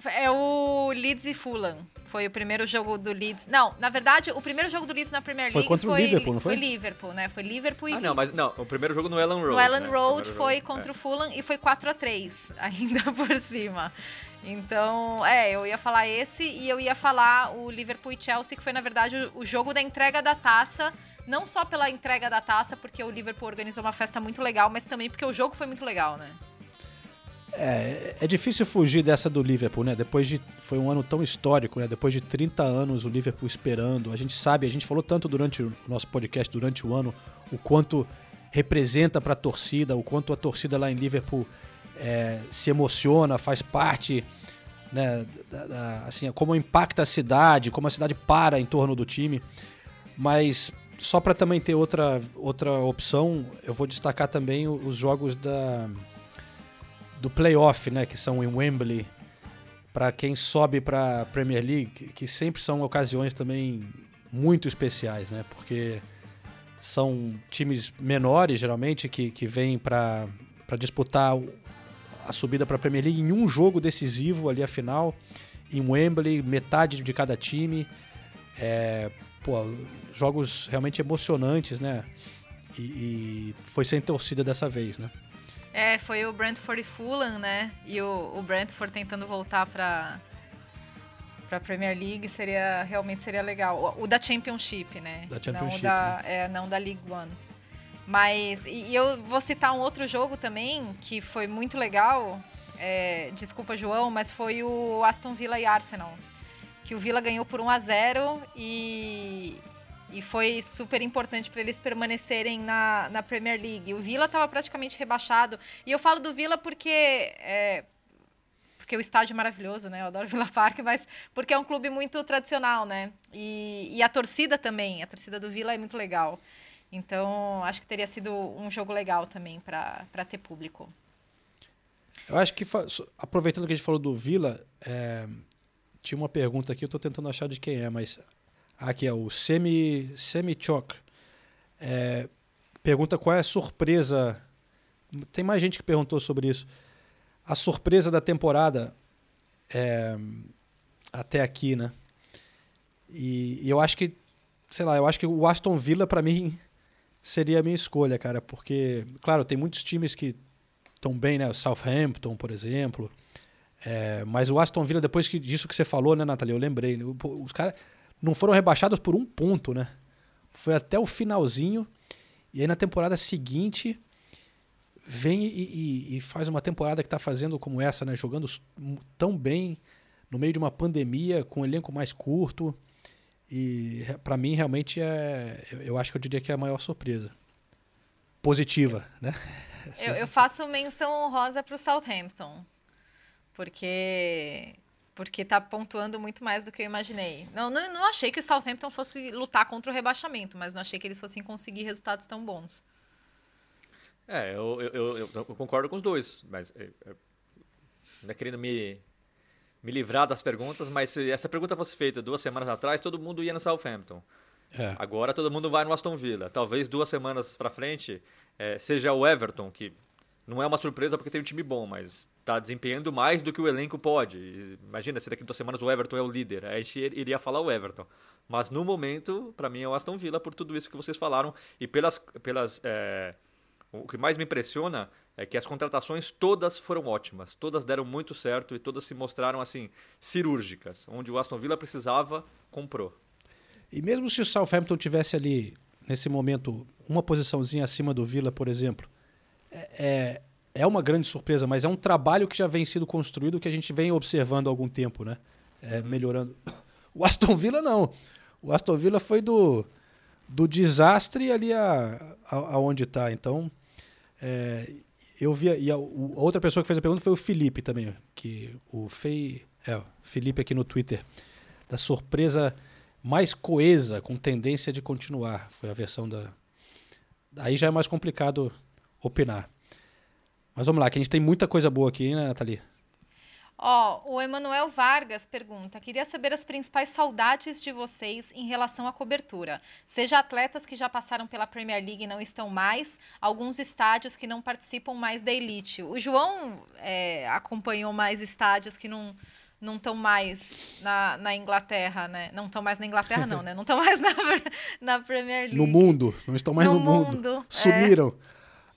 É, é o Leeds e Fulham. Foi o primeiro jogo do Leeds. Não, na verdade, o primeiro jogo do Leeds na Premier Foi League contra o foi Liverpool, não foi? Liverpool, né? Foi Liverpool e Ah, não, mas Leeds. não, o primeiro jogo no Ellen Road. No Ellen né? Road foi jogo, contra é. o Fulham e foi 4 a 3 [LAUGHS] ainda por cima. Então, é, eu ia falar esse e eu ia falar o Liverpool e Chelsea, que foi, na verdade, o, o jogo da entrega da taça. Não só pela entrega da taça, porque o Liverpool organizou uma festa muito legal, mas também porque o jogo foi muito legal, né? É, é difícil fugir dessa do Liverpool, né? Depois de. Foi um ano tão histórico, né? Depois de 30 anos o Liverpool esperando. A gente sabe, a gente falou tanto durante o nosso podcast, durante o ano, o quanto representa para a torcida, o quanto a torcida lá em Liverpool é, se emociona, faz parte, né? da- da- assim, como impacta a cidade, como a cidade para em torno do time. Mas só para também ter outra, outra opção, eu vou destacar também os jogos da do playoff, né, que são em Wembley, para quem sobe para Premier League, que- sempre são ocasiões também muito especiais, né, porque são times menores geralmente que, que vêm para disputar a subida para a Premier League em um jogo decisivo ali a final em Wembley, metade de cada time, é, pô, jogos realmente emocionantes, né, e, e foi sem torcida dessa vez, né. É, foi o Brentford e Fulham, né? E o, o Brentford tentando voltar pra, pra Premier League seria realmente seria legal. O, o da Championship, né? Da Championship, Não da, é, não da League One. Mas, e, e eu vou citar um outro jogo também, que foi muito legal. É, desculpa, João, mas foi o Aston Villa e Arsenal. Que o Villa ganhou por 1 a 0 e, e foi super importante para eles permanecerem na, na Premier League. O Villa estava praticamente rebaixado. E eu falo do Villa porque. é, porque o estádio é maravilhoso, né? Eu adoro Villa Park, mas porque é um clube muito tradicional, né? E, e a torcida também. A torcida do Villa é muito legal. Então, acho que teria sido um jogo legal também para ter público. Eu acho que, aproveitando que a gente falou do Vila, é, tinha uma pergunta aqui, eu estou tentando achar de quem é, mas aqui é o Semi, Semi Choc. É, pergunta qual é a surpresa. Tem mais gente que perguntou sobre isso. A surpresa da temporada é, até aqui, né? E, e eu acho que, sei lá, eu acho que o Aston Villa, para mim, [LAUGHS] seria a minha escolha, cara, porque, claro, tem muitos times que estão bem, né? O Southampton, por exemplo. É, mas o Aston Villa, depois que, disso que você falou, né, Nathalie? Eu lembrei. né, Os caras não foram rebaixados por um ponto, né? Foi até o finalzinho. E aí na temporada seguinte vem e, e- e faz uma temporada que está fazendo como essa, né? Jogando tão bem no meio de uma pandemia, com um elenco mais curto. E para mim realmente é, eu- eu acho que eu diria que é a maior surpresa. Positiva, né? Eu, eu faço menção honrosa para o Southampton, porque porque tá pontuando muito mais do que eu imaginei. Não, não, não achei que o Southampton fosse lutar contra o rebaixamento, mas não achei que eles fossem conseguir resultados tão bons. É, eu, eu, eu- eu- concordo com os dois, mas é, é, não é querendo me, me livrar das perguntas, mas se essa pergunta fosse feita duas semanas atrás, todo mundo ia no Southampton. É. Agora todo mundo vai no Aston Villa. Talvez duas semanas pra frente é, seja o Everton, que não é uma surpresa porque tem um time bom, mas tá desempenhando mais do que o elenco pode. Imagina se daqui a duas semanas o Everton é o líder. Aí a gente iria falar o Everton. Mas no momento, pra mim é o Aston Villa por tudo isso que vocês falaram e pelas. pelas é, o que mais me impressiona é que as contratações todas foram ótimas, todas deram muito certo e todas se mostraram assim cirúrgicas, onde o Aston Villa precisava, comprou. E mesmo se o Southampton tivesse ali, nesse momento, uma posiçãozinha acima do Villa, por exemplo, é, é, uma grande surpresa, mas é um trabalho que já vem sendo construído, que a gente vem observando há algum tempo, né? É, melhorando. [COUGHS] O Aston Villa não. O Aston Villa foi do, do desastre ali a, a, aonde está. Então, é, eu vi. E a, a outra pessoa que fez a pergunta foi o Felipe também, que o Fei. É, Felipe aqui no Twitter. Da surpresa mais coesa, com tendência de continuar. Foi a versão da. Aí já é mais complicado opinar. Mas vamos lá, que a gente tem muita coisa boa aqui, né, Nathalie? Ó, o Emanuel Vargas pergunta: queria saber as principais saudades de vocês em relação à cobertura. Seja atletas que já passaram pela Premier League e não estão mais, alguns estádios que não participam mais da elite. O João é, acompanhou mais estádios que não, não estão mais na, na Inglaterra, né? Não estão mais na Inglaterra, não, né? Não estão mais [LAUGHS] na, na Premier League. No mundo, não estão mais no, No mundo. mundo, é.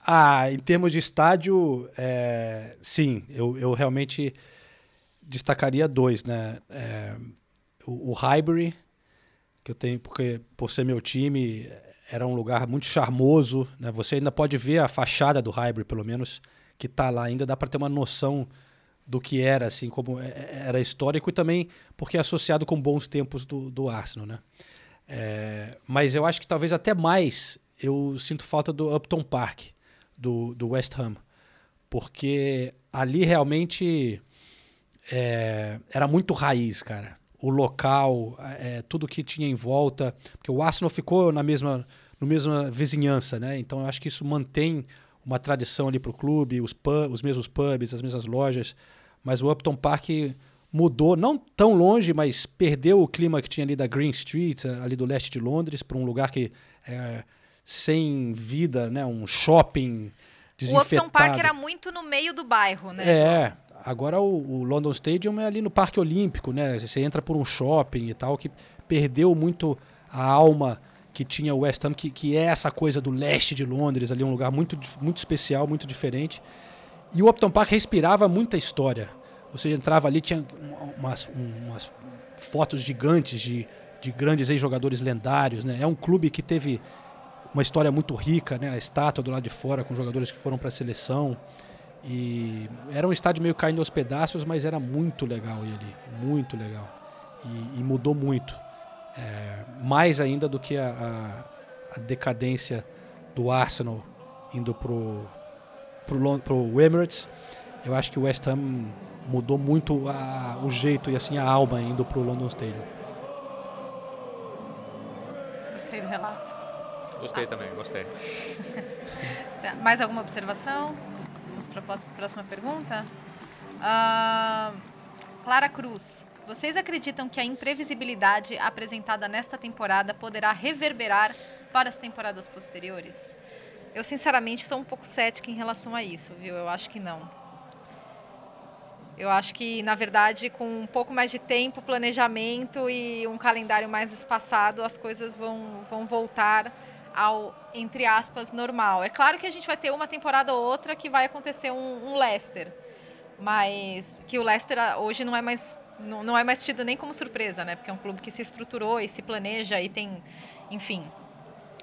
Ah, em termos de estádio, é, sim, eu, eu realmente destacaria dois, né? É, o, o Highbury, que eu tenho, porque por ser meu time, era um lugar muito charmoso, né? Você ainda pode ver a fachada do Highbury, pelo menos, que tá lá ainda, dá para ter uma noção do que era, assim, como é- era histórico e também porque é associado com bons tempos do, do Arsenal, né? É, mas eu acho que talvez até mais eu sinto falta do Upton Park, do, do West Ham, porque ali realmente é, era muito raiz, cara. O local, é, tudo que tinha em volta, porque o Arsenal ficou na mesma, no mesma vizinhança, né? Então eu acho que isso mantém uma tradição ali para o clube, os, pub, os mesmos pubs, as mesmas lojas, mas o Upton Park mudou, não tão longe, mas perdeu o clima que tinha ali da Green Street, ali do leste de Londres, para um lugar que é sem vida, né? Um shopping O desinfetado. Upton Park era muito no meio do bairro, né? É, agora o, o London Stadium é ali no Parque Olímpico, né? Você entra por um shopping e tal, que perdeu muito a alma que tinha o West Ham, que, que é essa coisa do leste de Londres, ali um lugar muito, muito especial, muito diferente. E o Upton Park respirava muita história. Você entrava ali, tinha umas, umas fotos gigantes de, de grandes ex-jogadores lendários, né? É um clube que teve uma história muito rica, né? A estátua do lado de fora com jogadores que foram para a seleção. E era um estádio meio caindo aos pedaços, mas era muito legal ali, muito legal. E, e mudou muito. É, mais ainda do que a, a- a decadência do Arsenal indo pro, pro, pro Emirates. Eu acho que o West Ham mudou muito a- o jeito e assim a alma indo pro London Stadium. Gostei do relato. Gostei também, gostei. [LAUGHS] Mais alguma observação? Vamos para a próxima- pergunta. Ah, Clara Cruz. Vocês acreditam que a imprevisibilidade apresentada nesta temporada poderá reverberar para as temporadas posteriores? Eu, sinceramente, sou um pouco cética em relação a isso, viu? Eu acho que não. Eu acho que, na verdade, com um pouco mais de tempo, planejamento e um calendário mais espaçado, as coisas vão, vão voltar ao, entre aspas, normal. É claro que a gente vai ter uma temporada ou outra que vai acontecer um, um Leicester, mas que o Leicester ah, hoje não é mais não, não é mais tido nem como surpresa, né? Porque é um clube que se estruturou e se planeja e tem, enfim,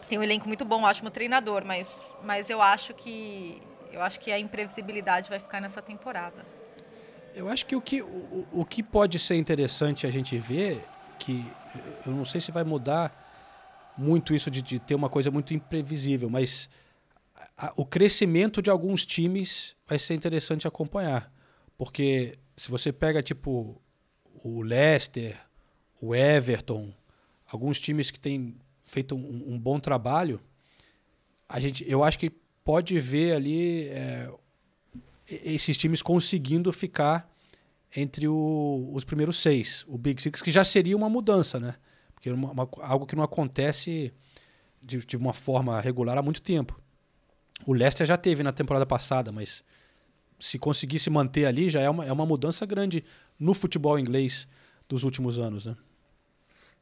tem um elenco muito bom, ótimo treinador, mas, mas eu acho que eu acho que a imprevisibilidade vai ficar nessa temporada. Eu acho que o que, o, o que pode ser interessante a gente ver, que eu não sei se vai mudar muito isso de, de ter uma coisa muito imprevisível, mas a- o crescimento de alguns times vai ser interessante acompanhar. Porque se você pega, tipo, o Leicester, o Everton, alguns times que têm feito um, um bom trabalho, a gente, eu acho que pode ver ali é, esses times conseguindo ficar entre o- os primeiros seis, o Big Six, que já seria uma mudança, né? Porque é uma- uma- algo que não acontece de, de uma forma regular há muito tempo. O Leicester já teve na temporada passada, mas se conseguisse manter ali, já é uma, é uma mudança grande no futebol inglês dos últimos anos, né?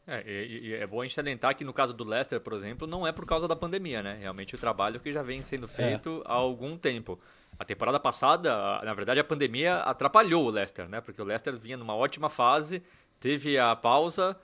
É, e, e é bom a gente salientar que no caso do Leicester, por exemplo, não é por causa da pandemia, né? Realmente o trabalho que já vem sendo feito há algum tempo. A temporada passada, na verdade, a pandemia atrapalhou o Leicester, né? Porque o Leicester vinha numa ótima fase, teve a pausa,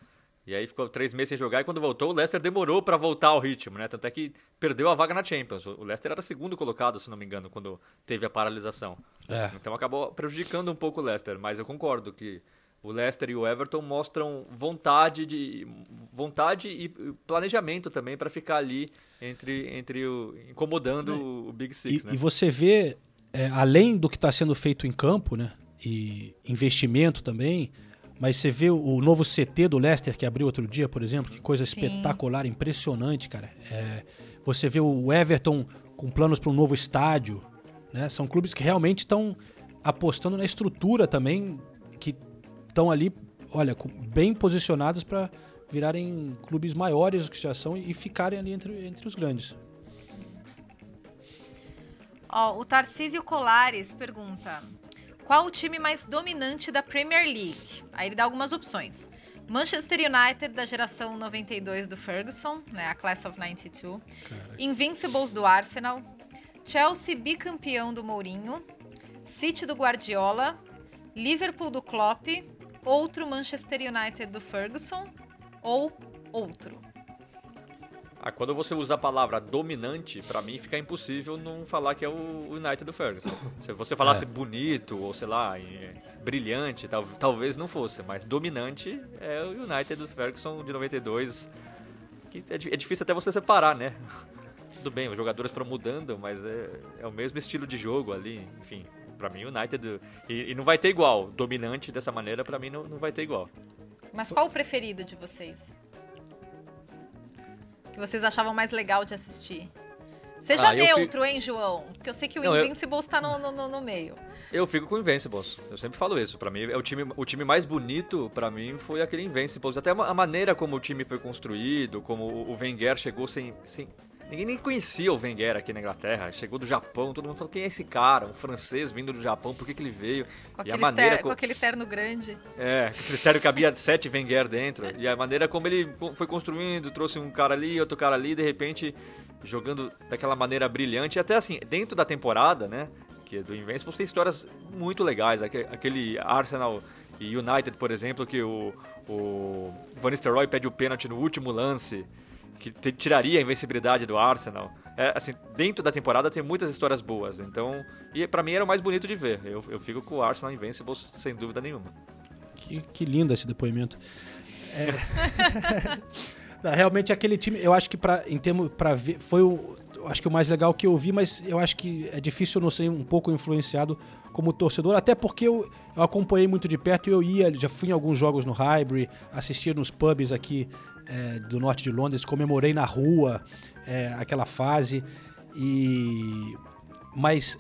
e aí ficou três meses sem jogar, e quando voltou, o Leicester demorou para voltar ao ritmo, né? Tanto é que perdeu a vaga na Champions. O Leicester era segundo colocado, se não me engano, quando teve a paralisação. É. Então acabou prejudicando um pouco o Leicester, mas eu concordo que o Leicester e o Everton mostram vontade de vontade e planejamento também para ficar ali entre entre o incomodando o Big Six, E, né? e você vê, é, além do que está sendo feito em campo, né? E investimento também, mas você vê o, novo CT do Leicester que abriu outro dia, por exemplo, que coisa Sim. espetacular, impressionante, cara. É, você vê o Everton com planos para um novo estádio, né? São clubes que realmente estão apostando na estrutura também, que estão ali, olha, bem posicionados para virarem clubes maiores do que já são e ficarem ali entre, entre os grandes. Ó, o Tarcísio Colares pergunta: Qual o time mais dominante da Premier League? Aí ele dá algumas opções. Manchester United da geração 92 do Ferguson, né, a Class of 92. Invincibles do Arsenal. Chelsea bicampeão do Mourinho. City do Guardiola. Liverpool do Klopp. Outro Manchester United do Ferguson. Ou outro. Ah, quando você usa a palavra dominante, pra mim fica impossível não falar que é o United do Ferguson. Se você falasse É. bonito ou sei lá, brilhante, tal- talvez não fosse, mas dominante é o United do Ferguson de 92, que é, é difícil até você separar, né? [LAUGHS] Tudo bem, os jogadores foram mudando, mas é, é o mesmo estilo de jogo ali, enfim. Pra mim, o United. E, e não vai ter igual. Dominante dessa maneira, pra mim, não, não vai ter igual. Mas qual o preferido de vocês? Que vocês achavam mais legal de assistir? Seja Ah, neutro, hein, João? Porque eu sei que o Não, Invincibles tá no, no, no- no meio. Eu fico com o Invincibles. Eu sempre falo isso. Pra mim, é o time, o time mais bonito pra mim foi aquele Invincibles. Até a maneira como o time foi construído, como o o Wenger chegou sem, sem ninguém nem conhecia o Wenger aqui na Inglaterra. Chegou do Japão, todo mundo falou quem é esse cara, um francês vindo do Japão, por que, que ele veio? Com e a aquele, maneira ter- co- com aquele terno grande. é, que o critério cabia sete Wenger dentro. E a maneira como ele foi construindo, trouxe um cara ali, outro cara ali, de repente jogando daquela maneira brilhante. E até assim, dentro da temporada, né, que é do Invincibles, tem histórias muito legais. Aque- Aquele Arsenal e United, por exemplo, que o, o Van Nistelrooy pede o pênalti no último lance, que te- tiraria a invencibilidade do Arsenal. É, assim, dentro da temporada tem muitas histórias boas. Então, e pra mim era o mais bonito de ver. Eu, eu fico com o Arsenal Invincibles sem dúvida nenhuma. Que, que lindo esse depoimento. É. [LAUGHS] Não, Realmente aquele time, eu acho que para em termos para ver, foi o acho que o mais legal que eu vi, mas eu acho que é difícil não ser um pouco influenciado como torcedor, até porque eu, eu acompanhei muito de perto e eu ia, já fui em alguns jogos no Highbury, assistia nos pubs aqui é, do norte de Londres, comemorei na rua é, aquela fase e mas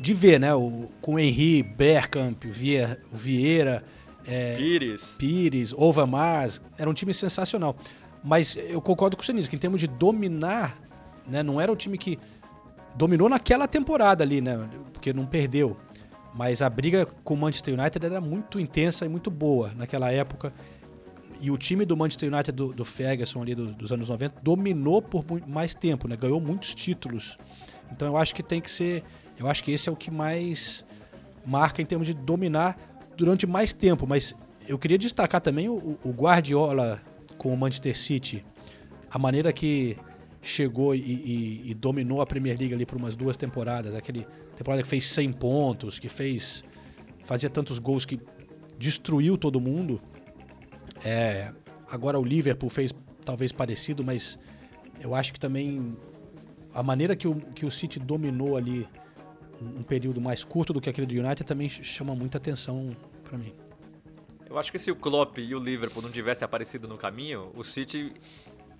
de ver, né, o, com o Henry, Bergkamp, Vie- Vieira, é, Pires. Pires, Overmars, era um time sensacional. Mas eu concordo com você nisso, que em termos de dominar, né, não era um time que dominou naquela temporada ali, né, porque não perdeu. Mas a briga com o Manchester United era muito intensa e muito boa naquela época. E o time do Manchester United do, do Ferguson ali do- dos anos 90 dominou por mais tempo, né? Ganhou muitos títulos. Então eu acho que tem que ser, eu acho que esse é o que mais marca em termos de dominar durante mais tempo, mas eu queria destacar também o, o Guardiola com o Manchester City, a maneira que chegou e, e- e dominou a Premier League ali por umas duas temporadas, aquele temporada que fez 100 pontos, que fez fazia tantos gols que destruiu todo mundo. É, agora o Liverpool fez talvez parecido, mas eu acho que também a maneira que o, que o City dominou ali um, período mais curto do que aquele do United também ch- chama muita atenção pra mim. Eu acho que se o Klopp e o Liverpool não tivessem aparecido no caminho, o City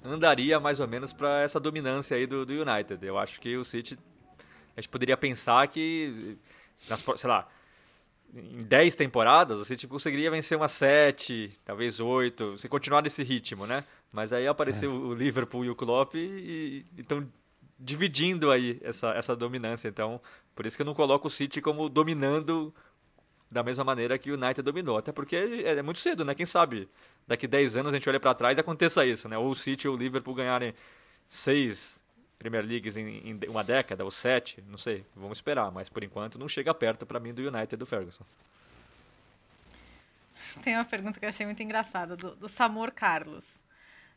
andaria mais ou menos para essa dominância aí do, do United. Eu acho que o City a gente poderia pensar que nas, sei lá, em 10 temporadas o City conseguiria vencer umas 7, talvez 8, se continuar nesse ritmo, né? Mas aí apareceu o Liverpool e o Klopp e estão dividindo aí essa, essa dominância. Então, por isso que eu não coloco o City como dominando da mesma maneira que o United dominou. Até porque é é muito cedo, né? Quem sabe daqui 10 anos a gente olha pra trás e aconteça isso, né? Ou o City ou o Liverpool ganharem seis Premier Leagues em, em uma década, ou sete, não sei. Vamos esperar, mas por enquanto não chega perto pra mim do United do Ferguson. Tem uma pergunta que eu achei muito engraçada, do, do Samor Carlos.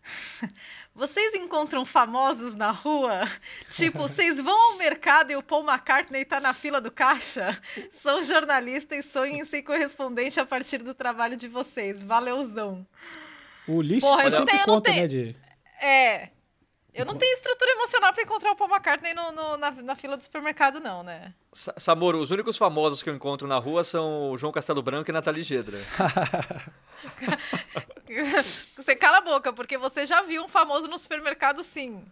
[LAUGHS] Vocês encontram famosos na rua? [LAUGHS] Tipo, vocês vão ao mercado e o Paul McCartney tá na fila do caixa? [LAUGHS] São jornalistas e sonham em ser correspondente a partir do trabalho de vocês. Valeuzão. O Liszt Porra, eu não sempre tenho- eu não conta, tenho- né, de... É. Eu não tenho estrutura emocional pra encontrar o Paul McCartney no- no- na, na fila do supermercado, não, né? Sa- Samoro, os únicos famosos que eu encontro na rua são o João Castelo Branco e Nathalie Gedra. [LAUGHS] Você cala a boca, porque você já viu um famoso no supermercado, sim.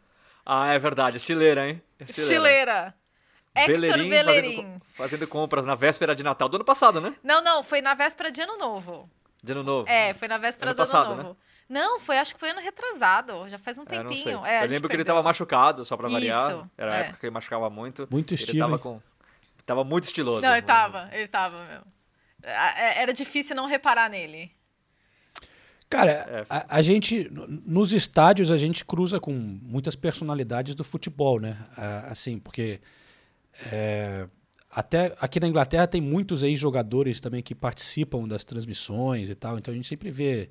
ah, é verdade, estileira, hein? Estileira. Hector Bellerin Bellerin. Fazendo, fazendo compras na véspera de Natal do ano passado, né? Não, não, foi na véspera de Ano Novo. De ano novo. É, foi na véspera Ano do passado, Ano Novo. Não, foi, acho que foi ano retrasado. Já faz um É, não sei. tempinho. É, a eu gente lembro que ele perdeu. tava machucado, só pra variar. Isso, Era a é. época que ele machucava muito. Muito Ele estilo, tava hein? com Tava muito estiloso. Não, ele tava, ele tava mesmo. É- Era difícil não reparar nele. Cara, É. a, a gente, nos estádios, a gente cruza com muitas personalidades do futebol, né? Assim, porque é, até aqui na Inglaterra tem muitos ex-jogadores também que participam das transmissões e tal, então a gente sempre vê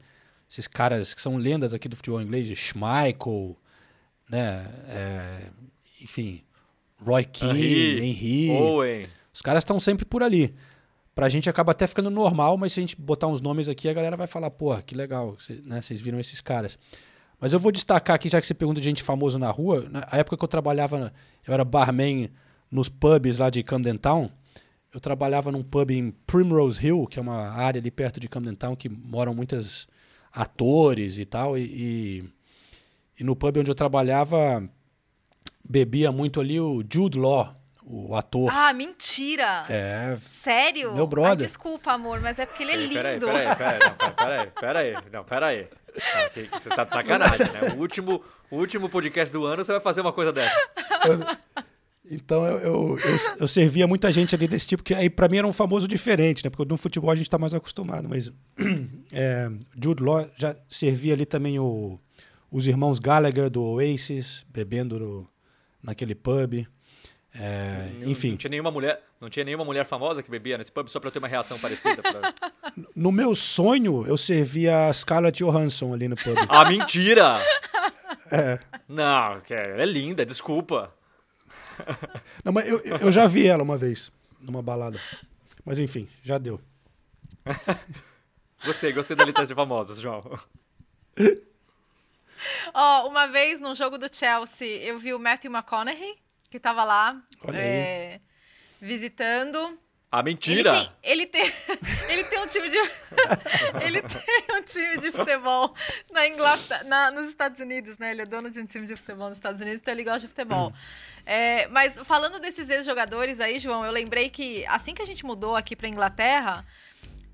esses caras que são lendas aqui do futebol inglês, Schmeichel, né? É, enfim, Roy Keane, Henry, Henry. Owen. Os caras estão sempre por ali. Pra gente acaba até ficando normal, mas se a gente botar uns nomes aqui, a galera vai falar, porra, que legal, cê- né? Vocês viram esses caras. Mas eu vou destacar aqui, já que você pergunta de gente famosa na rua, na época que eu trabalhava, eu era barman nos pubs lá de Camden Town, eu trabalhava num pub em Primrose Hill, que é uma área ali perto de Camden Town, que moram muitos atores e tal, e, e, e no pub onde eu trabalhava, bebia muito ali o Jude Law, o ator. Ah, mentira! É, Sério? Meu brother. Ai, desculpa, amor, mas é porque ele é lindo. Peraí, peraí, peraí, não, pera- peraí, peraí, não, peraí. Você tá de sacanagem, né? O último, o último podcast do ano você vai fazer uma coisa dessa. [LAUGHS] Então eu, eu, eu, eu servia muita gente ali desse tipo, que aí pra mim era um famoso diferente, né? Porque no futebol a gente tá mais acostumado, mas [CLEARS THROAT] é, Jude Law já servia ali também o, os irmãos Gallagher do Oasis, bebendo no- naquele pub. É, Não enfim, tinha nenhuma mulher, não tinha nenhuma mulher famosa que bebia nesse pub só pra eu ter uma reação parecida. pra- [LAUGHS] no meu sonho eu servia a Scarlett Johansson ali no pub. Ah, mentira! Não, que é, é linda, desculpa. [LAUGHS] Não, mas eu, eu já vi ela uma vez, numa balada. Mas enfim, já deu. [LAUGHS] Gostei, gostei da lista de famosos, João. [LAUGHS] Ó, uma vez num jogo do Chelsea, eu vi o Matthew McConaughey, que tava lá é, visitando. Ah, Ele mentira! tem, ele tem, ele tem um time de, ele tem um time de futebol na Inglaterra, na- nos Estados Unidos, né? Ele é dono de um time de futebol nos Estados Unidos, então ele gosta de futebol. É, mas falando desses ex-jogadores aí, João, eu lembrei que assim que a gente mudou aqui pra Inglaterra,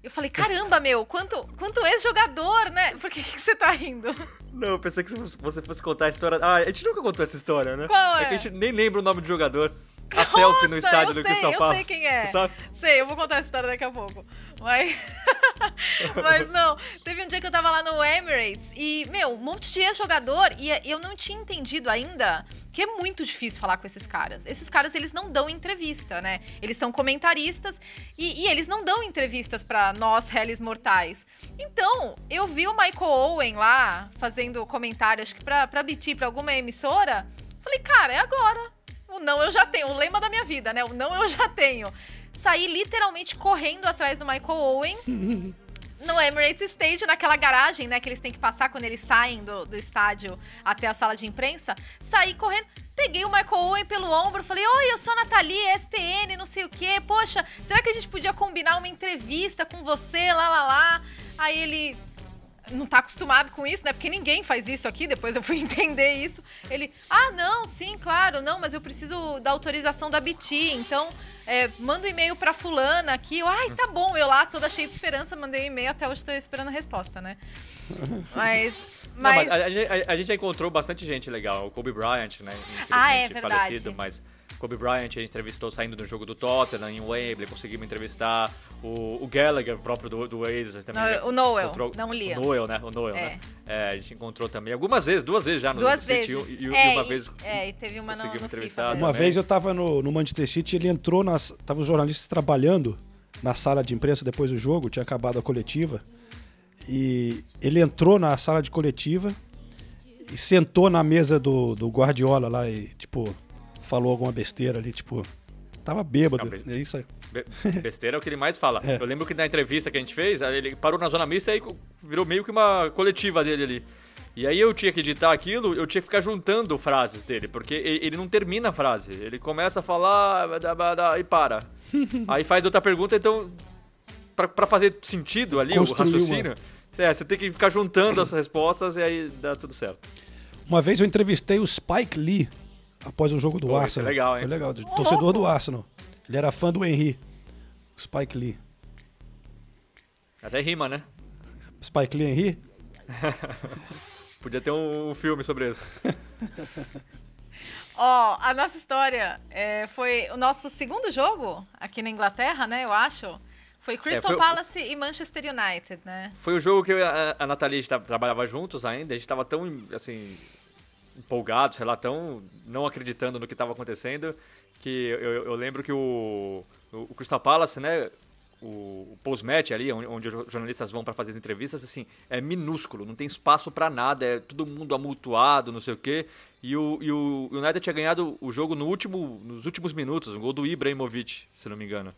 eu falei, caramba, meu, quanto, quanto ex-jogador, né? Por que, que você tá rindo? Não, eu pensei que se você fosse contar a história. Ah, a gente nunca contou essa história, né? Qual É é? que a gente nem lembra o nome do jogador. A selfie no Nossa, estádio eu do sei, Crystal eu sei quem é. Sabe? Sei, eu vou contar essa história daqui a pouco. Mas, [LAUGHS] mas não, teve um dia que eu tava lá no Emirates e, meu, um monte de ex-jogador e eu não tinha entendido ainda que é muito difícil falar com esses caras. Esses caras, eles não dão entrevista, né? Eles são comentaristas e, e eles não dão entrevistas pra nós, réis mortais. Então, eu vi o Michael Owen lá fazendo comentário, acho que pra, pra BT, pra alguma emissora. Falei, cara, é agora. O não eu já tenho, o lema da minha vida, né? O não eu já tenho. Saí literalmente correndo atrás do Michael Owen. [LAUGHS] No Emirates Stage, naquela garagem, né, que eles têm que passar quando eles saem do, do estádio até a sala de imprensa, saí correndo, peguei o Michael Owen pelo ombro, falei, oi, eu sou a Nathalie, ESPN, não sei o quê, poxa, será que a gente podia combinar uma entrevista com você, lá, lá, lá? Aí ele, não tá acostumado com isso, né? Porque ninguém faz isso aqui, depois eu fui [LAUGHS] entender isso. Ele, ah, não, sim, claro, não, mas eu preciso da autorização da BT, então é, manda um e-mail pra fulana aqui. Eu, ai, tá bom, eu lá, toda cheia de esperança, mandei um e-mail, até hoje tô esperando a resposta, né? [LAUGHS] Mas... Não, Mas, mas a, a- a gente já encontrou bastante gente legal. O Kobe Bryant, né? Ah, é verdade. falecido, mas Kobe Bryant a gente entrevistou saindo do jogo do Tottenham em Wembley, conseguimos entrevistar o, o Gallagher, próprio do, do Oasis. Também Não, já o Noel, encontrou- não o Liam. O Noel, né? O Noel, né? É, a gente encontrou também algumas vezes, duas vezes já no duas City, vezes. E, e é, uma e- vez É, e teve uma conseguimos no entrevistar FIFA. Uma também. vez eu estava no, no Manchester City, ele entrou nas. Tava os jornalistas trabalhando na sala de imprensa depois do jogo, tinha acabado a coletiva. E ele entrou na sala de coletiva e sentou na mesa do, do Guardiola lá e, tipo, falou alguma besteira ali, tipo. Tava bêbado. Não, mas- É isso aí. Be- [LAUGHS] Besteira é o que ele mais fala. É. Eu lembro que na entrevista que a gente fez, ele parou na zona mista e virou meio que uma coletiva dele ali. E aí eu tinha que editar aquilo, eu tinha que ficar juntando frases dele, porque ele não termina a frase. Ele começa a falar e para. [LAUGHS] aí faz outra pergunta, então, pra, pra fazer sentido ali, Construir o raciocínio, é, você tem que ficar juntando as respostas e aí dá tudo certo. Uma vez eu entrevistei o Spike Lee após um jogo do Pô, é Arsenal. legal, hein? Foi legal, de- torcedor do Arsenal. Ele era fã do Henry. O Spike Lee. Até rima, né? Spike Lee Henry? [LAUGHS] Podia ter um, filme sobre isso. [LAUGHS] Ó, a nossa história é, foi o nosso segundo jogo aqui na Inglaterra, né? Eu acho. Foi Crystal foi- Palace e Manchester United, né? Foi o jogo que eu a, a Nathalie a gente tra- trabalhava juntos ainda, a gente tava tão, assim, empolgados, sei lá, tão não acreditando no que estava acontecendo, que eu, eu- lembro que o, o Crystal Palace, né, o, o post-match ali, onde, os jornalistas vão para fazer as entrevistas, assim, é minúsculo, não tem espaço para nada, é todo mundo amultuado, não sei o quê, e o, e o United tinha ganhado o jogo no último, nos últimos minutos, um gol do Ibrahimovic, se não me engano.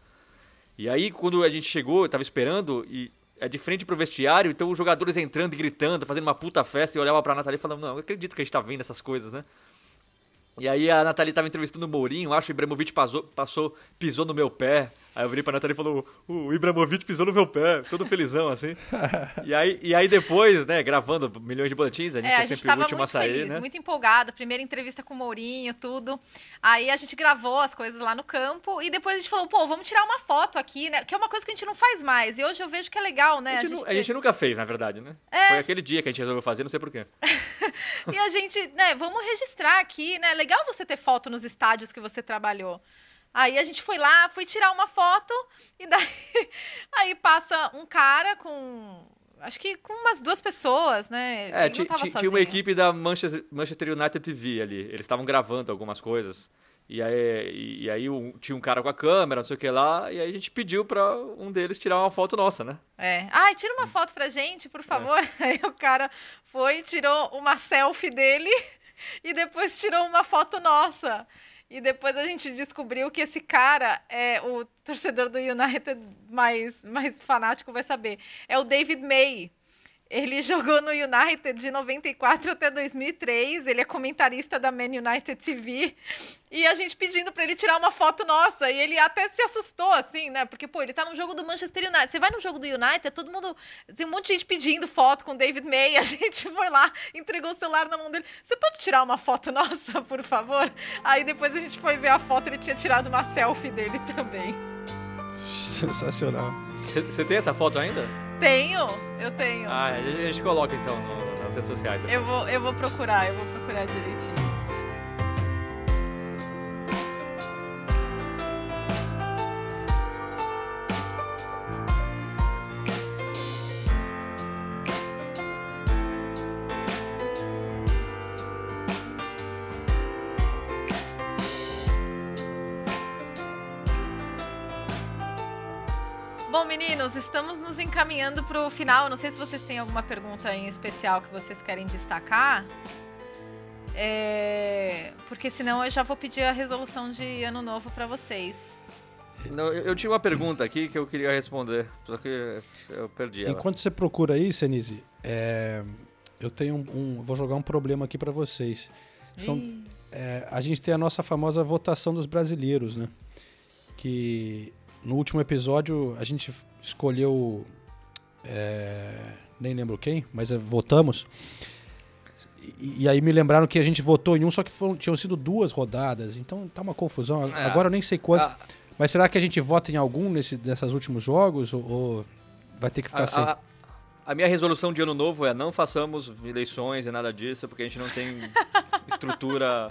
E aí, quando a gente chegou, eu tava esperando, e é de frente pro vestiário, então os jogadores entrando e gritando, fazendo uma puta festa, e olhava pra Nathalie falava, não, eu acredito que a gente tá vendo essas coisas, né? E aí a Nathalie tava entrevistando o Mourinho, acho que o Ibrahimovic passou, passou, pisou no meu pé. Aí eu virei pra Nathalie e falou, o Ibrahimovic pisou no meu pé, todo felizão, assim. e, aí, e aí depois, né, gravando milhões de boletins, a gente É, é, a gente sempre o último a muito sair, feliz, né? muito empolgado. Primeira entrevista com o Mourinho, tudo. Aí a gente gravou as coisas lá no campo e depois a gente falou, pô, vamos tirar uma foto aqui, né? Que é uma coisa que a gente não faz mais. E hoje eu vejo que é legal, né? A gente, a ter- gente nunca fez, na verdade, né? É. Foi aquele dia que a gente resolveu fazer, não sei porquê. [LAUGHS] E a gente, né, vamos registrar aqui, né? Legal você ter foto nos estádios que você trabalhou. Aí a gente foi lá, foi tirar uma foto e daí [LAUGHS] aí passa um cara com acho que com umas duas pessoas, né? É, tinha uma equipe da Manchester, Manchester United TV ali. Eles estavam gravando algumas coisas. E aí, e, aí um- tinha um cara com a câmera, não sei o que lá. E aí a gente pediu pra um deles tirar uma foto nossa, né? É. Ai, tira uma foto pra gente, por favor. [LAUGHS] Aí o cara foi, tirou uma selfie dele e depois tirou uma foto nossa. E depois a gente descobriu que esse cara é o torcedor do United mais, mais fanático vai saber. É o David May. Ele [LAUGHS] jogou no United de 94 até 2003. Ele é comentarista da Man United TV. E a gente pedindo pra ele tirar uma foto nossa. E ele até se assustou, assim, né? Porque, pô, ele tá no jogo do Manchester United. Você vai no jogo do United, todo mundo. Tem um monte de gente pedindo foto com o David May. [LAUGHS] A gente foi lá, entregou o celular na mão dele. Você pode tirar uma foto nossa, [LAUGHS] por favor? Aí depois a gente foi ver a foto, ele tinha tirado uma selfie dele também. Sensacional. Você tem essa foto ainda? Tenho, eu tenho. Ah, a gente, coloca então no- nas redes sociais. depois. Eu vou, eu vou procurar, eu vou procurar direitinho. Meninos, estamos nos encaminhando para o final. Não sei se vocês têm alguma pergunta em especial que vocês querem destacar. É, Porque senão eu já vou pedir a resolução de ano novo para vocês. Não, eu, eu tinha uma pergunta aqui que eu queria responder, só que eu perdi ela. Enquanto você procura aí, Senise, é, eu tenho um, um- vou jogar um problema aqui para vocês. São, é, a gente tem a nossa famosa votação dos brasileiros, né? Que no último episódio a gente escolheu, é, nem lembro quem, mas é, votamos. E, e aí me lembraram que a gente votou em um, só que foram- tinham sido duas rodadas. Então tá uma confusão. É. Agora eu nem sei quantos. Ah, Mas será que a gente vota em algum nesse, desses últimos jogos? Ou, ou vai ter que ficar a, sem? a- a minha resolução de ano novo é não façamos eleições e nada disso, porque a gente não tem [LAUGHS] estrutura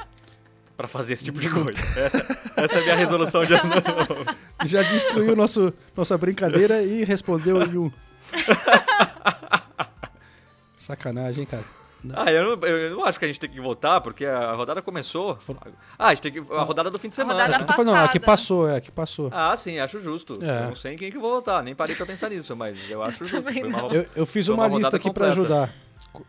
pra fazer esse tipo de coisa. Essa, essa é a minha resolução de ano novo. [LAUGHS] Já destruiu nosso, nossa brincadeira e respondeu em um. Sacanagem, hein, cara. Ah, eu não, eu não acho que a gente tem que votar, porque a rodada começou. Ah, a gente tem que. A rodada do fim de A semana. rodada Eu tô falando, não, a que passada. passou, é, a que passou. Ah, sim, acho justo. É. Eu não sei em quem que vou votar, nem parei pra pensar nisso, mas eu [LAUGHS] acho justo. também Foi uma não. Eu, eu fiz uma, uma lista rodada aqui pra completa. ajudar.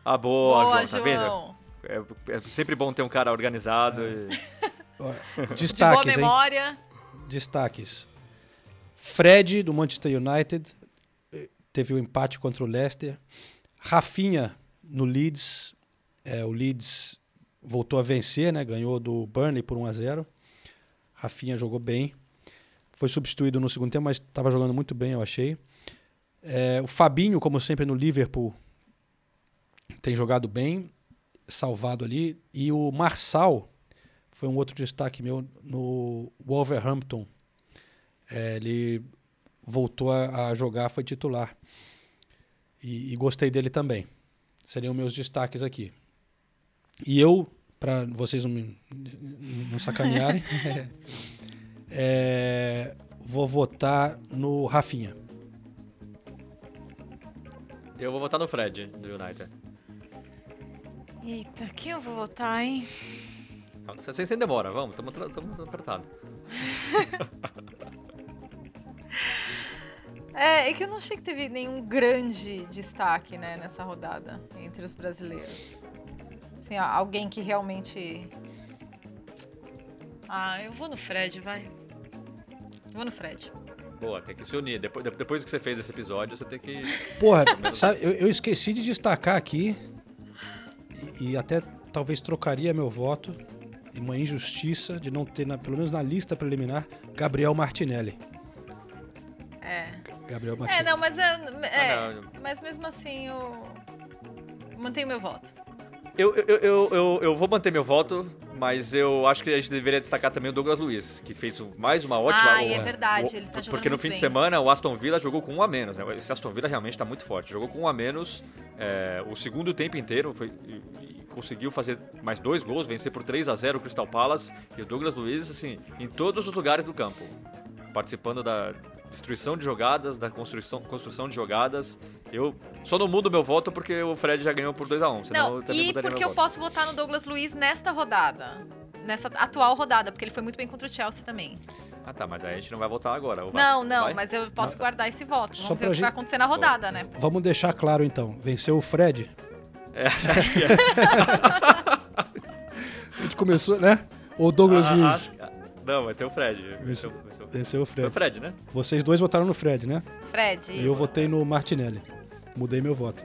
Ah, boa, Boa, João, tá vendo? É, é sempre bom ter um cara organizado. e- [LAUGHS] [LAUGHS] De boa Destaques, hein? memória. Destaques. Fred, do Manchester United, eh, teve o empate contra o Leicester. Rafinha, no Leeds. É, o Leeds voltou a vencer, né? Ganhou do Burnley por 1 a 0 Rafinha jogou bem. Foi substituído no segundo tempo, mas estava jogando muito bem, eu achei. É, o Fabinho, como sempre, no Liverpool, tem jogado bem, salvado ali. E o Marçal foi um outro destaque meu no Wolverhampton. É, ele voltou a, a jogar, foi titular. E, e gostei dele também. Seriam meus destaques aqui. E eu para vocês não me não sacanearem. [LAUGHS] É, vou votar no Rafinha. Eu vou votar no Fred, do United. Eita, quem eu vou votar, hein? Não, Sem, sem demora, vamos, estamos apertados. [LAUGHS] É, é que eu não achei que teve nenhum grande destaque, né, nessa rodada entre os brasileiros. Assim, ó, alguém que realmente. Ah, eu vou no Fred, vai. Vou no Fred. Boa, tem que se unir. Depois, depois que você fez esse episódio, você tem que. Porra, [LAUGHS] sabe, eu, eu esqueci de destacar aqui e, até talvez trocaria meu voto em uma injustiça de não ter, na- pelo menos na lista preliminar, Gabriel Martinelli. É. Gabriel É, Martinelli. não, mas, é, é, Ah, não. mas mesmo assim eu mantenho meu voto. Eu, eu, eu, eu, eu vou manter meu voto, mas eu acho que a gente deveria destacar também o Douglas Luiz, que fez mais uma ótima. Ah, é verdade, ele tá jogando Porque no fim de bem. semana o Aston Villa jogou com um a menos. Né? Esse Aston Villa realmente está muito forte. Jogou com um a menos é, o segundo tempo inteiro foi, e, e conseguiu fazer mais dois gols, vencer por 3 a 0 o Crystal Palace. E o Douglas Luiz, assim, em todos os lugares do campo, participando da destruição de jogadas, da construção, construção de jogadas. Eu só não mudo meu voto porque o Fred já ganhou por 2 a 1 senão Não, e porque eu voto. posso votar no Douglas Luiz nesta rodada. Nessa atual rodada, porque ele foi muito bem contra o Chelsea também. Ah tá, mas aí a gente não vai votar agora. vai? Não, não, Vai? mas eu posso guardar esse voto. Só Vamos ver pra o que vai gente- acontecer na rodada, né? Vamos deixar claro então. Venceu o Fred. É, [LAUGHS] acho que é. A gente começou, né? Ou Douglas Ah, Luiz. Não, vai ter o Fred. Venceu. Venceu- venceu. Venceu o Foi o Fred. Fred, né? Vocês dois votaram no Fred, né? Fred. E eu votei no Martinelli. Mudei meu voto.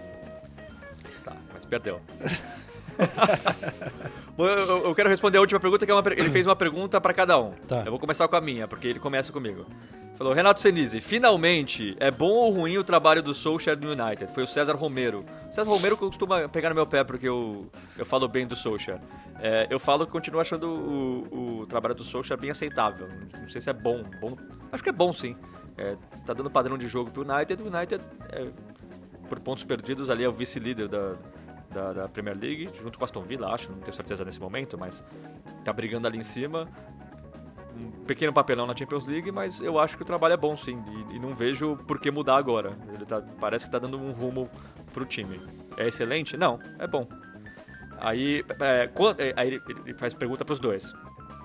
Tá, mas perdeu. [LAUGHS] [LAUGHS] Eu, eu- eu quero responder a última pergunta, que é uma, ele fez uma pergunta pra cada um. Tá. Eu vou começar com a minha, porque ele começa comigo. Falou, Renato Senise, finalmente, é bom ou ruim o trabalho do Solskjaer no United? Foi o César Romero. O César Romero costuma pegar no meu pé porque eu, eu falo bem do Solskjaer. É, eu falo que continuo achando o, o trabalho do Solskjaer bem aceitável. Não sei se é bom. bom acho que é bom, sim. É, tá dando padrão de jogo pro United. O United, é, por pontos perdidos, ali é o vice-líder da, da, da Premier League, junto com Aston Villa, acho, não tenho certeza nesse momento, mas tá brigando ali em cima. Um pequeno papelão na Champions League, mas eu acho que o trabalho é bom sim, e, e não vejo por que mudar agora. Ele tá, parece que tá dando um rumo pro time. É excelente? Não, é bom. Aí, é, é, aí ele, faz pergunta pros dois.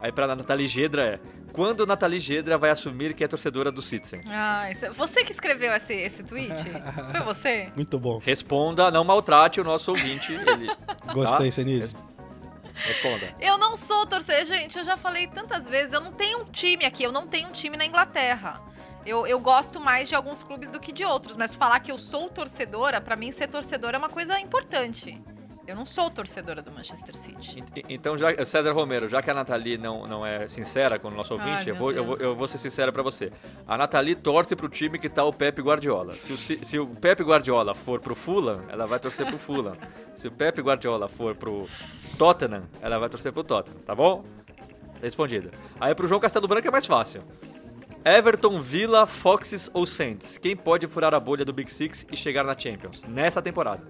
Aí pra Nathalie Gedra é: quando Nathalie Gedra vai assumir que é torcedora do Citizens? Ah, isso- você que escreveu esse, esse tweet? [LAUGHS] Foi você? Muito bom. Responda, não maltrate o nosso ouvinte. Ele, [LAUGHS] Gostei, Tá? Senise. responda. Eu não sou torcedor. Gente, eu já falei tantas vezes, eu não tenho um time aqui, eu não tenho um time na Inglaterra. Eu, eu gosto mais de alguns clubes do que de outros, mas falar que eu sou torcedora, pra mim ser torcedora é uma coisa importante. Eu não sou torcedora do Manchester City. Então, já, César Romero, já que a Nathalie não, não é sincera com o nosso Ai, ouvinte, eu, meu vou, eu, vou, eu vou ser sincero pra você. A Nathalie torce pro time que tá o Pepe Guardiola. Se o, se o Pepe Guardiola for pro Fulham, ela vai torcer pro Fulham. [LAUGHS] Se o Pepe Guardiola for pro Tottenham, ela vai torcer pro Tottenham, tá bom? Respondido. Aí pro João Castelo Branco é mais fácil. Everton, Villa, Foxes ou Saints? Quem pode furar a bolha do Big Six e chegar na Champions nessa temporada?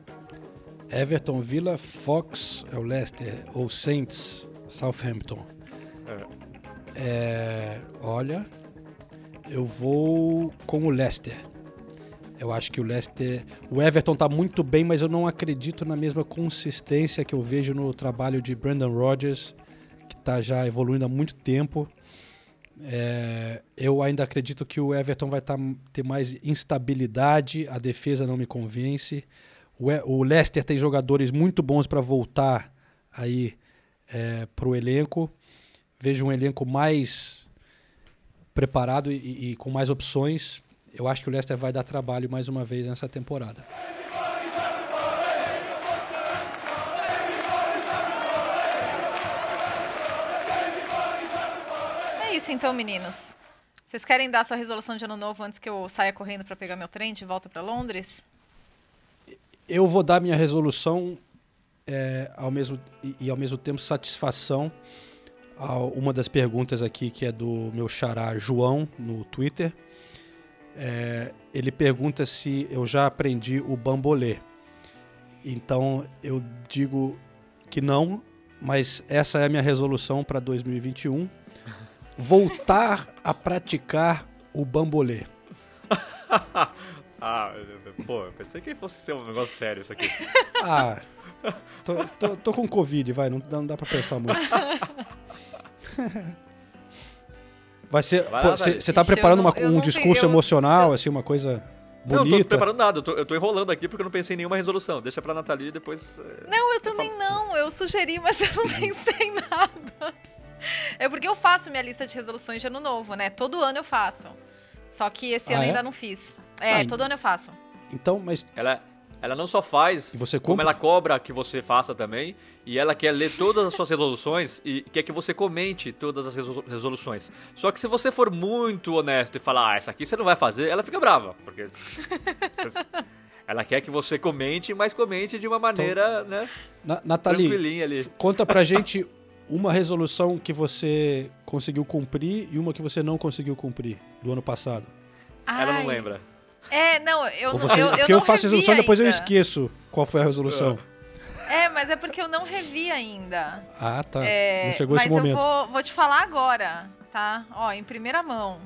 Everton, Villa, Fox, é o Leicester, ou Saints, Southampton. É, olha, eu vou com o Leicester. Eu acho que o Leicester. O Everton tá muito bem, mas eu não acredito na mesma consistência que eu vejo no trabalho de Brandon Rodgers, que tá já evoluindo há muito tempo. É, eu ainda acredito que o Everton vai tá, ter mais instabilidade, a defesa não me convence. O, Leicester tem jogadores muito bons para voltar aí é, para o elenco. Vejo um elenco mais preparado e, e com mais opções. Eu acho que o Leicester vai dar trabalho mais uma vez nessa temporada. É isso então, meninos. Vocês querem dar sua resolução de ano novo antes que eu saia correndo pra pegar meu trem de volta pra Londres? Eu vou dar minha resolução é, ao mesmo, e, e ao mesmo tempo satisfação a uma das perguntas aqui que é do meu xará João no Twitter. É, ele pergunta se eu já aprendi o bambolê. Então eu digo que não, mas essa é a minha resolução para 2021. Voltar a praticar o bambolê. [LAUGHS] Ah, pô, eu pensei que fosse ser um negócio sério isso aqui. [LAUGHS] Ah, tô, tô- tô com Covid, vai, não, dá- não dá pra pensar muito. [LAUGHS] Vai ser. Você tá eu preparando não- uma- eu um discurso tenho- eu- emocional, assim, uma coisa Não, eu tô bonita? preparando nada, eu tô, eu tô enrolando aqui porque eu não pensei em nenhuma resolução. Deixa pra Nathalie e depois. é, Não, eu também não. Eu sugeri, mas eu não [LAUGHS] pensei em nada. É porque eu faço minha lista de resoluções de ano novo, né? Todo ano eu faço. Só que esse Ah, ano é? ainda não fiz. É, Ah, todo ano eu faço. Então, mas Ela, ela não só faz, E você como ela cobra que você faça também, e ela quer ler todas as suas [LAUGHS] resoluções e quer que você comente todas as resolu- resoluções. Só que se você for muito honesto e falar, ah, essa aqui você não vai fazer, ela fica brava. Porque [LAUGHS] ela quer que você comente, mas comente de uma maneira, né, Na- Nathalie, tranquilinha ali. conta pra gente [LAUGHS] uma resolução que você conseguiu cumprir e uma que você não conseguiu cumprir do ano passado. Ela não Ai, lembra. É, não, eu Ou não. você, eu, eu porque eu não faço resolução e depois eu esqueço qual foi a resolução. É, mas é porque eu não revi ainda. Ah, tá. É, não chegou mas esse momento. eu vou, vou te falar agora, tá? Ó, em primeira mão.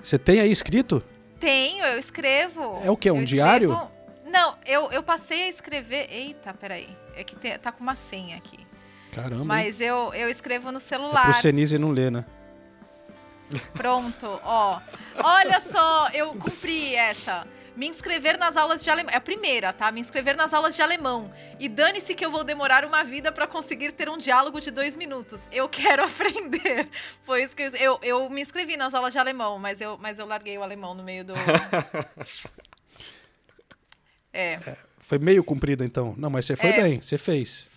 Você tem aí escrito? Tenho, eu escrevo. É o quê, um Eu diário? escrevo- Não, eu, eu passei a escrever. Eita, peraí. É que tem- tá com uma senha aqui. Caramba. Mas eu, eu escrevo no é celular. pro Senise não ler, né? Pronto, ó. Olha só, eu cumpri essa. Me inscrever nas aulas de alemão. É a primeira, tá? Me inscrever nas aulas de alemão. E dane-se que eu vou demorar uma vida pra conseguir ter um diálogo de dois minutos. Eu quero [LAUGHS] aprender. Foi isso que eu, eu, eu me inscrevi nas aulas de alemão, mas eu, mas eu larguei o alemão no meio do. [LAUGHS] É. Foi meio cumprida, então. Não, mas você foi É. bem, você fez.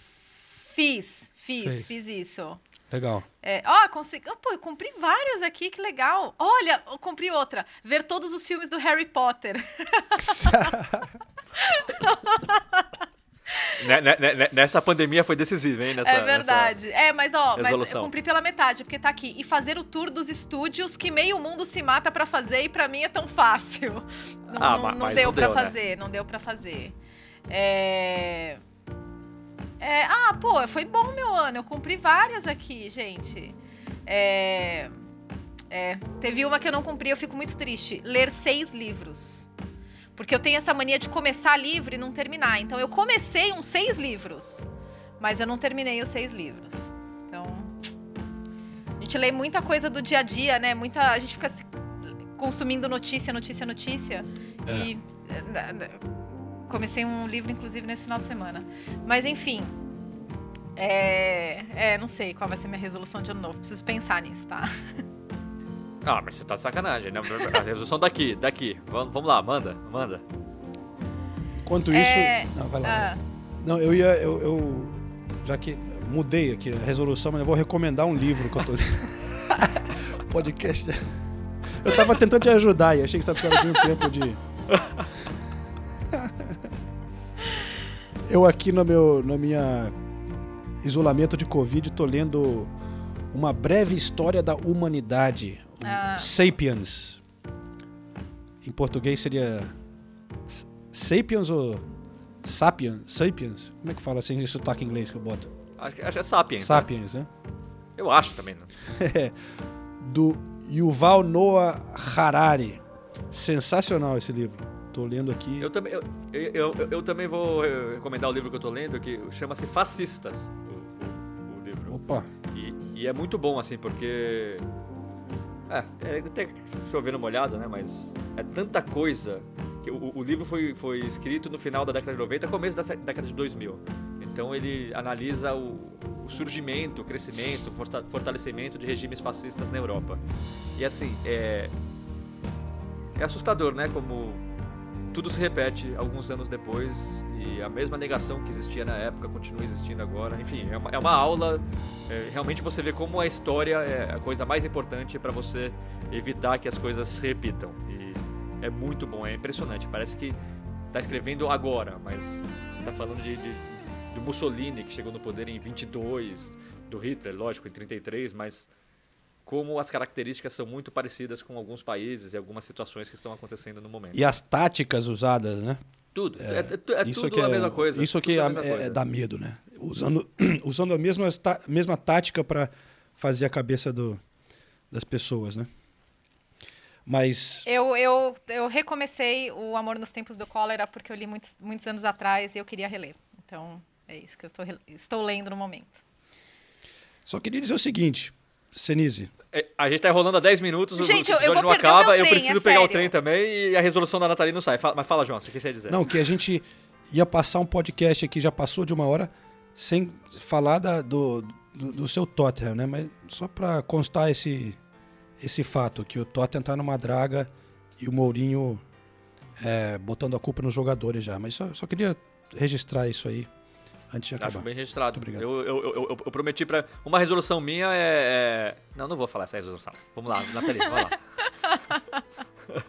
Fiz, fiz, Fez. fiz isso. Legal. É, ó, consegui. oh, pô, eu cumpri várias aqui, que legal. Olha, eu cumpri outra. Ver todos os filmes do Harry Potter. [LAUGHS] Né- né- né- Nessa pandemia foi decisiva, hein? Nessa, é verdade. É, mas ó, mas eu cumpri pela metade, porque tá aqui. E fazer o tour dos estúdios que meio mundo se mata pra fazer e pra mim é tão fácil. [LAUGHS] Não, Ah, não- não deu né? fazer, não deu pra fazer. É... é. Ah, pô, foi bom meu ano. Eu cumpri várias aqui, gente. É. É, teve uma que eu não cumpri, eu fico muito triste. Ler seis livros. Porque eu tenho essa mania de começar livro e não terminar. Então eu comecei uns seis livros, mas eu não terminei os seis livros. Então. A gente lê muita coisa do dia a dia, né? Muita. A gente fica consumindo notícia, notícia, notícia. E. Comecei um livro, inclusive, nesse final de semana. Mas enfim. É, é, não sei qual vai ser minha resolução de ano novo. Preciso pensar nisso, tá? Ah, mas você tá de sacanagem, né? A resolução daqui, daqui. Vamos, vamos lá, manda, manda. Enquanto isso. É, Não, vai lá. Ah, Não, eu ia. Eu, eu- já que mudei aqui a resolução, mas eu vou recomendar um livro que eu tô lendo. [LAUGHS] Podcast. Eu tava tentando te ajudar e achei que você tava precisando de um tempo de. [LAUGHS] Eu aqui no meu no minha isolamento de Covid tô lendo uma breve história da humanidade, um Ah. Sapiens. Em português seria Sapiens ou Sapiens? Sapiens? Como é que fala assim esse sotaque em inglês que eu boto? Acho, que- acho que é Sapiens. né? Sapiens, né? Eu acho também. Né? [LAUGHS] Do Yuval Noah Harari. Sensacional esse livro. Tô lendo aqui. Eu também, eu, eu, eu, eu também vou recomendar o livro que eu tô lendo, que chama-se Fascistas, o, o- o livro. Opa, E, e é muito bom, assim, porque. É, é até chovendo molhado, né? Mas é tanta coisa. que O, o livro foi, foi escrito no final da década de 90, começo da década de 2000. Então ele analisa o, o surgimento, o crescimento, o forta- fortalecimento de regimes fascistas na Europa. E assim, é. É assustador, né? Como tudo se repete alguns anos depois e a mesma negação que existia na época continua existindo agora. Enfim, é uma, é uma aula. é, realmente você vê como a história é a coisa mais importante para você evitar que as coisas se repitam. E é muito bom, é impressionante. Parece que tá escrevendo agora, mas tá falando de, de- Mussolini que chegou no poder em 22, do Hitler, lógico, em 33, mas como as características são muito parecidas com alguns países e algumas situações que estão acontecendo no momento. e as táticas usadas, né? Tudo. É, é tu- é isso tudo que a é, mesma coisa. Isso que a é, é- dá medo, né? usando, [CLEARS THROAT] usando a mesma, ta- mesma tática para fazer a cabeça do, das pessoas, né? Mas Eu, eu, eu recomecei o Amor nos Tempos do Cólera porque eu li muitos, muitos anos atrás e eu queria reler. Então, é isso que eu estou, estou lendo no momento. só queria dizer o seguinte, Senise, É, A gente tá enrolando há 10 minutos, Gente, o eu- eu episódio vou não o acaba, meu eu trem, preciso é pegar o sério. trem também e a resolução da Nathalie não sai. Fala- mas fala, João, você quer dizer? não, que a gente ia passar um podcast aqui, já passou de uma hora, sem falar da- do, do, do seu Tottenham, né? Mas só para constar esse, esse fato, que o Tottenham tá numa draga e o Mourinho é, botando a culpa nos jogadores já. Mas só, só queria registrar isso aí antes de acabar. Acho bem registrado. Muito obrigado. Eu, eu, eu, eu- eu prometi pra. Uma resolução minha é, é- Não, não vou falar essa resolução. Vamos lá, Nathalie, vamos lá. [LAUGHS]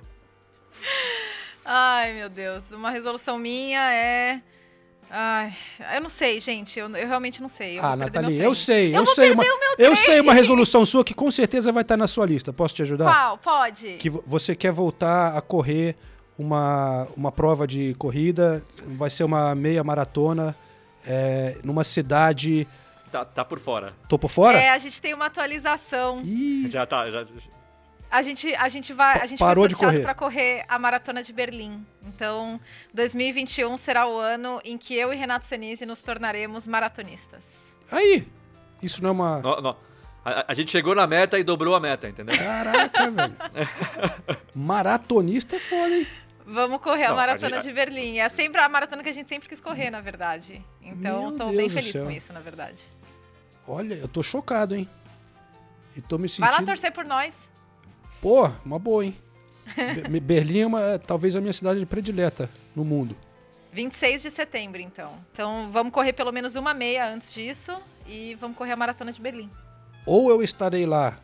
Ai, meu Deus. Uma resolução minha é. Ai, eu não sei, gente. Eu, eu realmente não sei. Eu Ah, Nathalie, meu eu sei, eu, vou sei perder uma, o meu eu sei uma resolução sua que com certeza vai estar na sua lista. Posso te ajudar? Qual? Pode? Que vo- você quer voltar a correr uma, uma prova de corrida, vai ser uma meia maratona é, numa cidade. Tá, tá por fora. Tô por fora? É, a gente tem uma atualização. Ih, Já tá. Já... A gente, a gente vai, a gente Parou foi de sorteado correr. para correr a maratona de Berlim. Então, 2021 será o ano em que eu e Renato Senise nos tornaremos maratonistas. aí! Isso não é uma. A, a gente chegou na meta e dobrou a meta, entendeu? Caraca, velho. [LAUGHS] Maratonista é foda, hein? Vamos correr a Não, a maratona gente- de Berlim. É sempre a maratona que a gente sempre quis correr, na verdade. Então, Deus bem feliz com isso, na verdade. Olha, eu tô chocado, hein? E tô me Vai lá sentindo. torcer por nós. Pô, uma boa, hein? Be- Berlim é uma- talvez a minha cidade predileta no mundo. 26 de setembro, então. Então, vamos correr pelo menos uma meia antes disso e vamos correr a maratona de Berlim. Ou eu estarei lá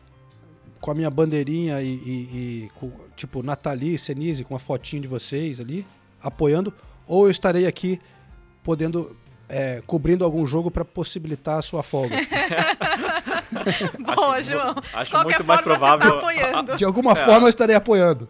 com a minha bandeirinha e, e- e com, tipo, Nathalie, Senise, com a fotinho de vocês ali, apoiando, ou eu estarei aqui podendo, é, cobrindo algum jogo para possibilitar a sua folga. [LAUGHS] Boa, João. acho qualquer muito mais forma, provável- você tá apoiando. De alguma forma eu estarei apoiando.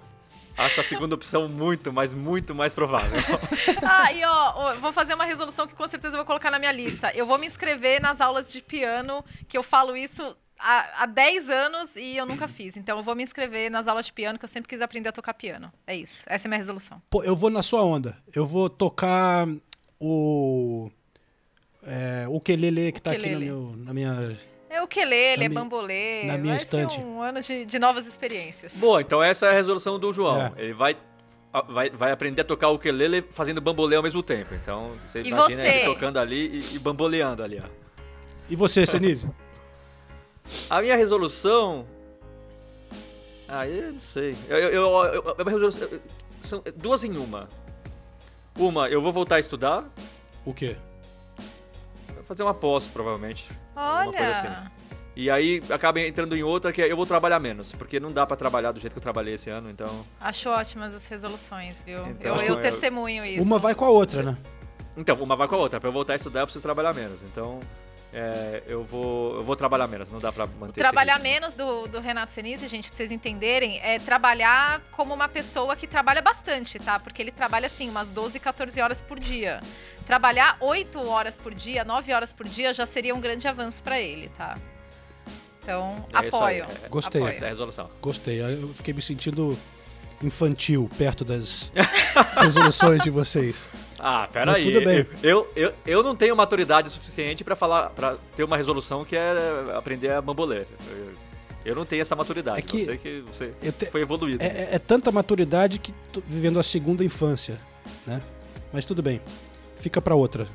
Acho a segunda opção muito, mas muito mais provável. [LAUGHS] Ah, e ó, ó, vou fazer uma resolução que com certeza eu vou colocar na minha lista. Eu vou me inscrever nas aulas de piano, que eu falo isso há, há 10 anos e eu nunca fiz. Então eu vou me inscrever nas aulas de piano, que eu sempre quis aprender a tocar piano. É isso. Essa é a minha resolução. Pô, eu vou na sua onda. Eu vou tocar o. É, o ukelele que tá aqui meu, na minha. É ukelele, Na é bambolê. na minha Vai estante. ser um ano de, de novas experiências. Boa, então essa é a resolução do João. É. Ele vai, vai, vai aprender a tocar o ukulele fazendo bambolê ao mesmo tempo. Então, você E imagina você? ele tocando ali e, e bamboleando ali, ó. E você, Senise? [LAUGHS] A minha resolução. Ah, eu não sei. Eu, eu, eu- eu- resolução- são duas em uma. Uma, eu vou voltar a estudar. o quê? Vou fazer uma pós, provavelmente. alguma coisa assim. Olha. E aí acaba entrando em outra que é eu vou trabalhar menos. Porque não dá pra trabalhar do jeito que eu trabalhei esse ano, então. Acho ótimas as resoluções, viu? Então, eu, eu eu- testemunho isso. Uma vai com a outra, né? Então, uma vai com a outra. Pra eu voltar a estudar, eu preciso trabalhar menos. Então, é, eu, vou, eu vou trabalhar menos. Não dá pra manter esse Trabalhar menos do, do Renato Senise, gente, pra vocês entenderem, é trabalhar como uma pessoa que trabalha bastante, tá? Porque ele trabalha, assim, umas 12, 14 horas por dia. Trabalhar 8 horas por dia, 9 horas por dia, já seria um grande avanço pra ele, tá? Então, É apoio. é- Gostei. apoio. Essa é a resolução. Gostei. Eu fiquei me sentindo infantil perto das [LAUGHS] resoluções de vocês. Ah, pera Mas aí. tudo bem. Eu, eu, eu não tenho maturidade suficiente pra falar, para ter uma resolução que é aprender a bambolê. Eu, eu não tenho essa maturidade. É que você que você eu te- foi evoluído. É, é- é tanta maturidade que tô vivendo a segunda infância, né? Mas tudo bem. Fica pra outra.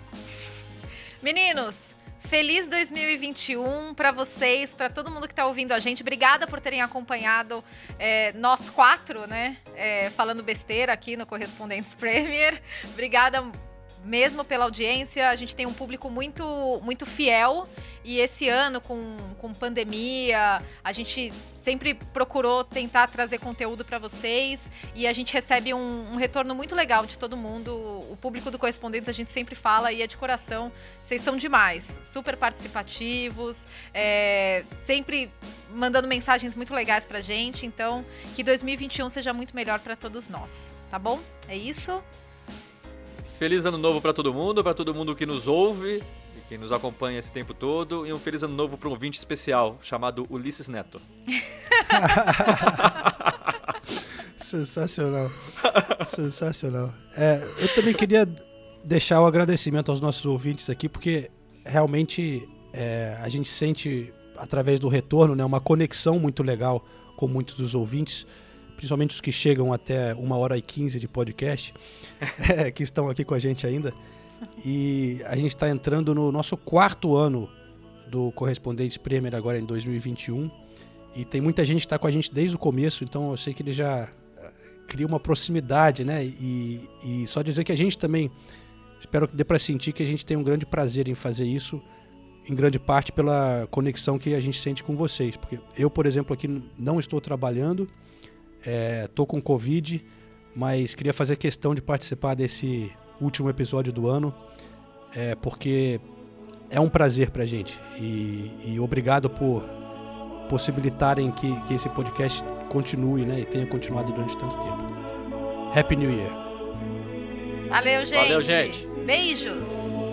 Meninos, feliz 2021 pra vocês, pra todo mundo que tá ouvindo a gente. Obrigada por terem acompanhado é, nós quatro, né? é, falando besteira aqui no Correspondentes Premier. Obrigada mesmo pela audiência. A gente tem um público muito, muito fiel. E esse ano, com, com pandemia, a gente sempre procurou tentar trazer conteúdo para vocês. E a gente recebe um, um retorno muito legal de todo mundo. O público do Correspondentes a gente sempre fala e é de coração. Vocês são demais, super participativos, é, sempre mandando mensagens muito legais pra gente. Então, que 2021 seja muito melhor para todos nós, tá bom? É isso? Feliz ano novo pra todo mundo, pra todo mundo que nos ouve, e que nos acompanha esse tempo todo, e um feliz ano novo para um ouvinte especial chamado Ulisses Neto. [LAUGHS] Sensacional. Sensacional. É, eu também queria deixar o agradecimento aos nossos ouvintes aqui, porque realmente é, a gente sente, através do retorno, né, uma conexão muito legal com muitos dos ouvintes, principalmente os que chegam até uma hora e quinze de podcast, [LAUGHS] é, que estão aqui com a gente ainda. E a gente está entrando no nosso quarto ano do Correspondentes Premier agora em 2021. E tem muita gente que está com a gente desde o começo, então eu sei que ele já eh, cria uma proximidade, né? E, e só dizer que a gente também, espero que dê para sentir que a gente tem um grande prazer em fazer isso, em grande parte pela conexão que a gente sente com vocês. Porque eu, por exemplo, aqui não estou trabalhando, estou com Covid, mas queria fazer questão de participar desse último episódio do ano, é, porque é um prazer pra gente. E, e obrigado por possibilitarem que, que esse podcast continue né, e tenha continuado durante tanto tempo. Happy New Year! Valeu, gente. Valeu, gente. Beijos.